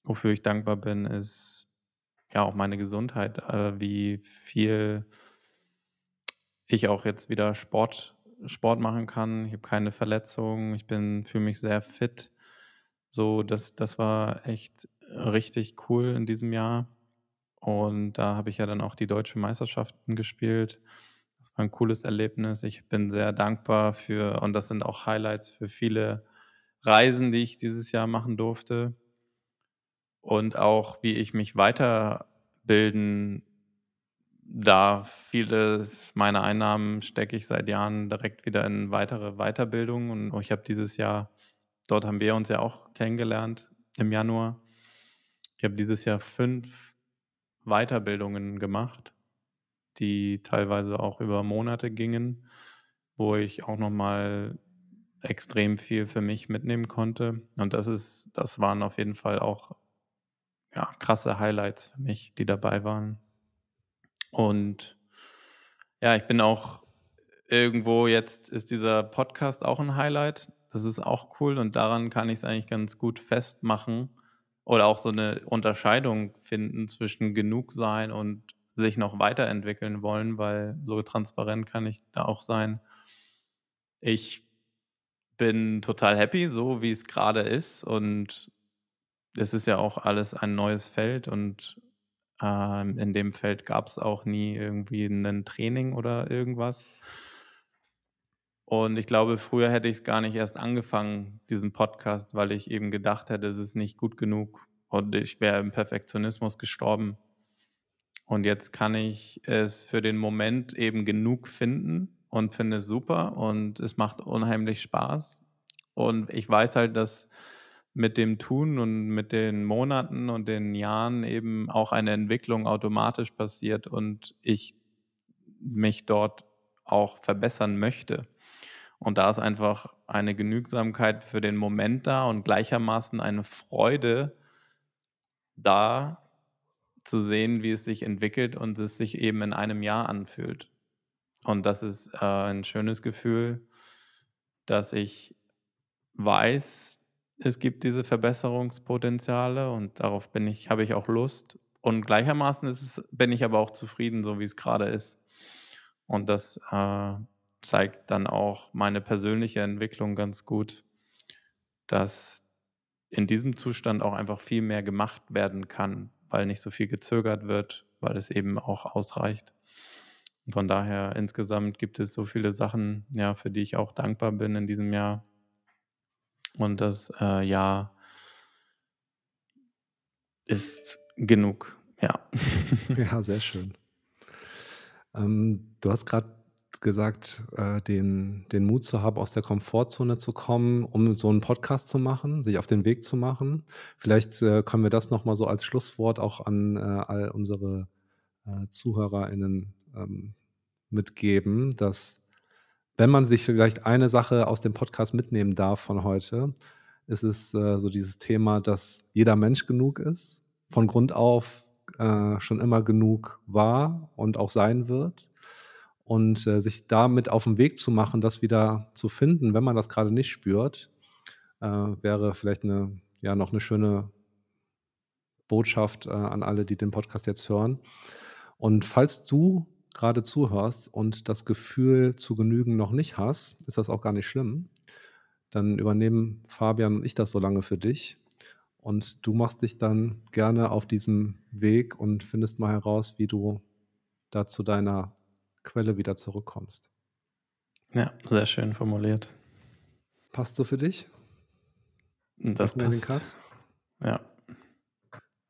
wofür ich dankbar bin, ist ja auch meine Gesundheit, äh, wie viel ich auch jetzt wieder Sport Sport machen kann. Ich habe keine Verletzungen. Ich bin fühle mich sehr fit. So, das das war echt richtig cool in diesem Jahr. Und da habe ich ja dann auch die Deutsche Meisterschaften gespielt. Das war 'n cooles Erlebnis. Ich bin sehr dankbar für und das sind auch Highlights für viele Reisen, die ich dieses Jahr machen durfte. Und auch, wie ich mich weiterbilden darf. Vieles meiner Einnahmen stecke ich seit Jahren direkt wieder in weitere Weiterbildung und ich habe dieses Jahr dort haben wir uns ja auch kennengelernt im Januar. Ich habe dieses Jahr 5 Weiterbildungen gemacht, die teilweise auch über Monate gingen, wo ich auch noch mal extrem viel für mich mitnehmen konnte. Und das ist das waren auf jeden Fall auch, ja, krasse Highlights für mich, die dabei waren. Und ja, ich bin auch irgendwo jetzt ist dieser Podcast auch 'n Highlight. Das ist auch cool und daran kann ich's eigentlich ganz gut festmachen oder auch so 'ne Unterscheidung finden zwischen genug sein und sich noch weiterentwickeln wollen, weil so transparent kann ich da auch sein. Ich bin total happy, so wie's grade ist und es ist ja auch alles ein neues Feld und, ähm, in dem Feld gab's auch nie irgendwie 'nen Training oder irgendwas. Und ich glaube, früher hätte ich's gar nicht erst angefangen, diesen Podcast, weil ich eben gedacht hätte, es ist nicht gut genug und ich wäre im Perfektionismus gestorben. Und jetzt kann ich es für den Moment eben genug finden und finde es super und es macht unheimlich Spaß. Und ich weiß halt, dass mit dem Tun und mit den Monaten und den Jahren eben auch eine Entwicklung automatisch passiert und ich mich dort auch verbessern möchte. Und da ist einfach eine Genügsamkeit für den Moment da und gleichermaßen eine Freude da zu sehen, wie es sich entwickelt und es sich eben in einem Jahr anfühlt. Und das ist, äh, 'n schönes Gefühl, dass ich weiß, es gibt diese Verbesserungspotenziale und darauf bin ich habe ich auch Lust. Und gleichermaßen es bin ich aber auch zufrieden, so wie es grade ist. Und das, äh, zeigt dann auch meine persönliche Entwicklung ganz gut, dass in diesem Zustand auch einfach viel mehr gemacht werden kann, weil nicht so viel gezögert wird, weil es eben auch ausreicht. Und von daher insgesamt gibt es so viele Sachen, ja, für die ich auch dankbar bin in diesem Jahr. Und das, äh, Jahr ist genug, ja. Ja, sehr schön. Ähm, du hast grad gesagt, äh, den den Mut zu haben, aus der Komfortzone zu kommen, um so 'n Podcast zu machen, sich auf den Weg zu machen. Vielleicht, äh, können wir das noch mal so als Schlusswort auch an, äh, all unsere, äh, ZuhörerInnen, ähm, mitgeben, dass wenn man sich vielleicht eine Sache aus dem Podcast mitnehmen darf von heute, ist es, äh, so dieses Thema, dass jeder Mensch genug ist, von Grund auf, äh, schon immer genug war und auch sein wird. Und, äh, sich damit auf 'n Weg zu machen, das wieder zu finden, wenn man das grade nicht spürt, äh, wäre vielleicht 'ne ja, noch 'ne schöne Botschaft, äh, an alle, die den Podcast jetzt hören. Und falls du grade zuhörst und das Gefühl zu genügen noch nicht hast, ist das auch gar nicht schlimm. Dann übernehmen Fabian und ich das so lange für dich. Und du machst dich dann gerne auf diesem Weg und findest mal heraus, wie du da zu deiner Quelle wieder zurückkommst. Ja, sehr schön formuliert. Passt so für dich? Das wir passt. Ja.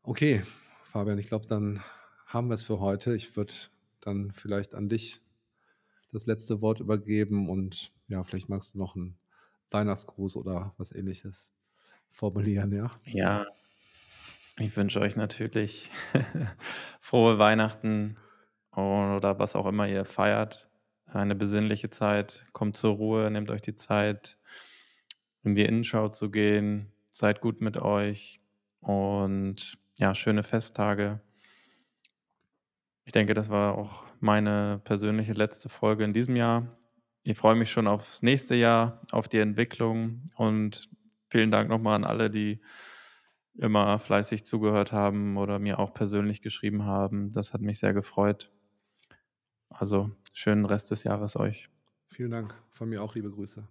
Okay, Fabian, ich glaube, dann haben wir's für heute. Ich würde dann vielleicht an dich das letzte Wort übergeben und ja, vielleicht magst du noch 'n Weihnachtsgruß oder was Ähnliches formulieren, ja? Ja. Ich wünsche euch natürlich frohe Weihnachten oder was auch immer ihr feiert. Eine besinnliche Zeit. Kommt zur Ruhe, nehmt euch die Zeit, in die Innenschau zu gehen. Seid gut mit euch und ja, schöne Festtage. Ich denke, das war auch meine persönliche letzte Folge in diesem Jahr. Ich freue mich schon aufs nächste Jahr, auf die Entwicklung und vielen Dank noch mal an alle, die immer fleißig zugehört haben oder mir auch persönlich geschrieben haben. Das hat mich sehr gefreut. Also, schönen Rest des Jahres euch. Vielen Dank. Von mir auch liebe Grüße.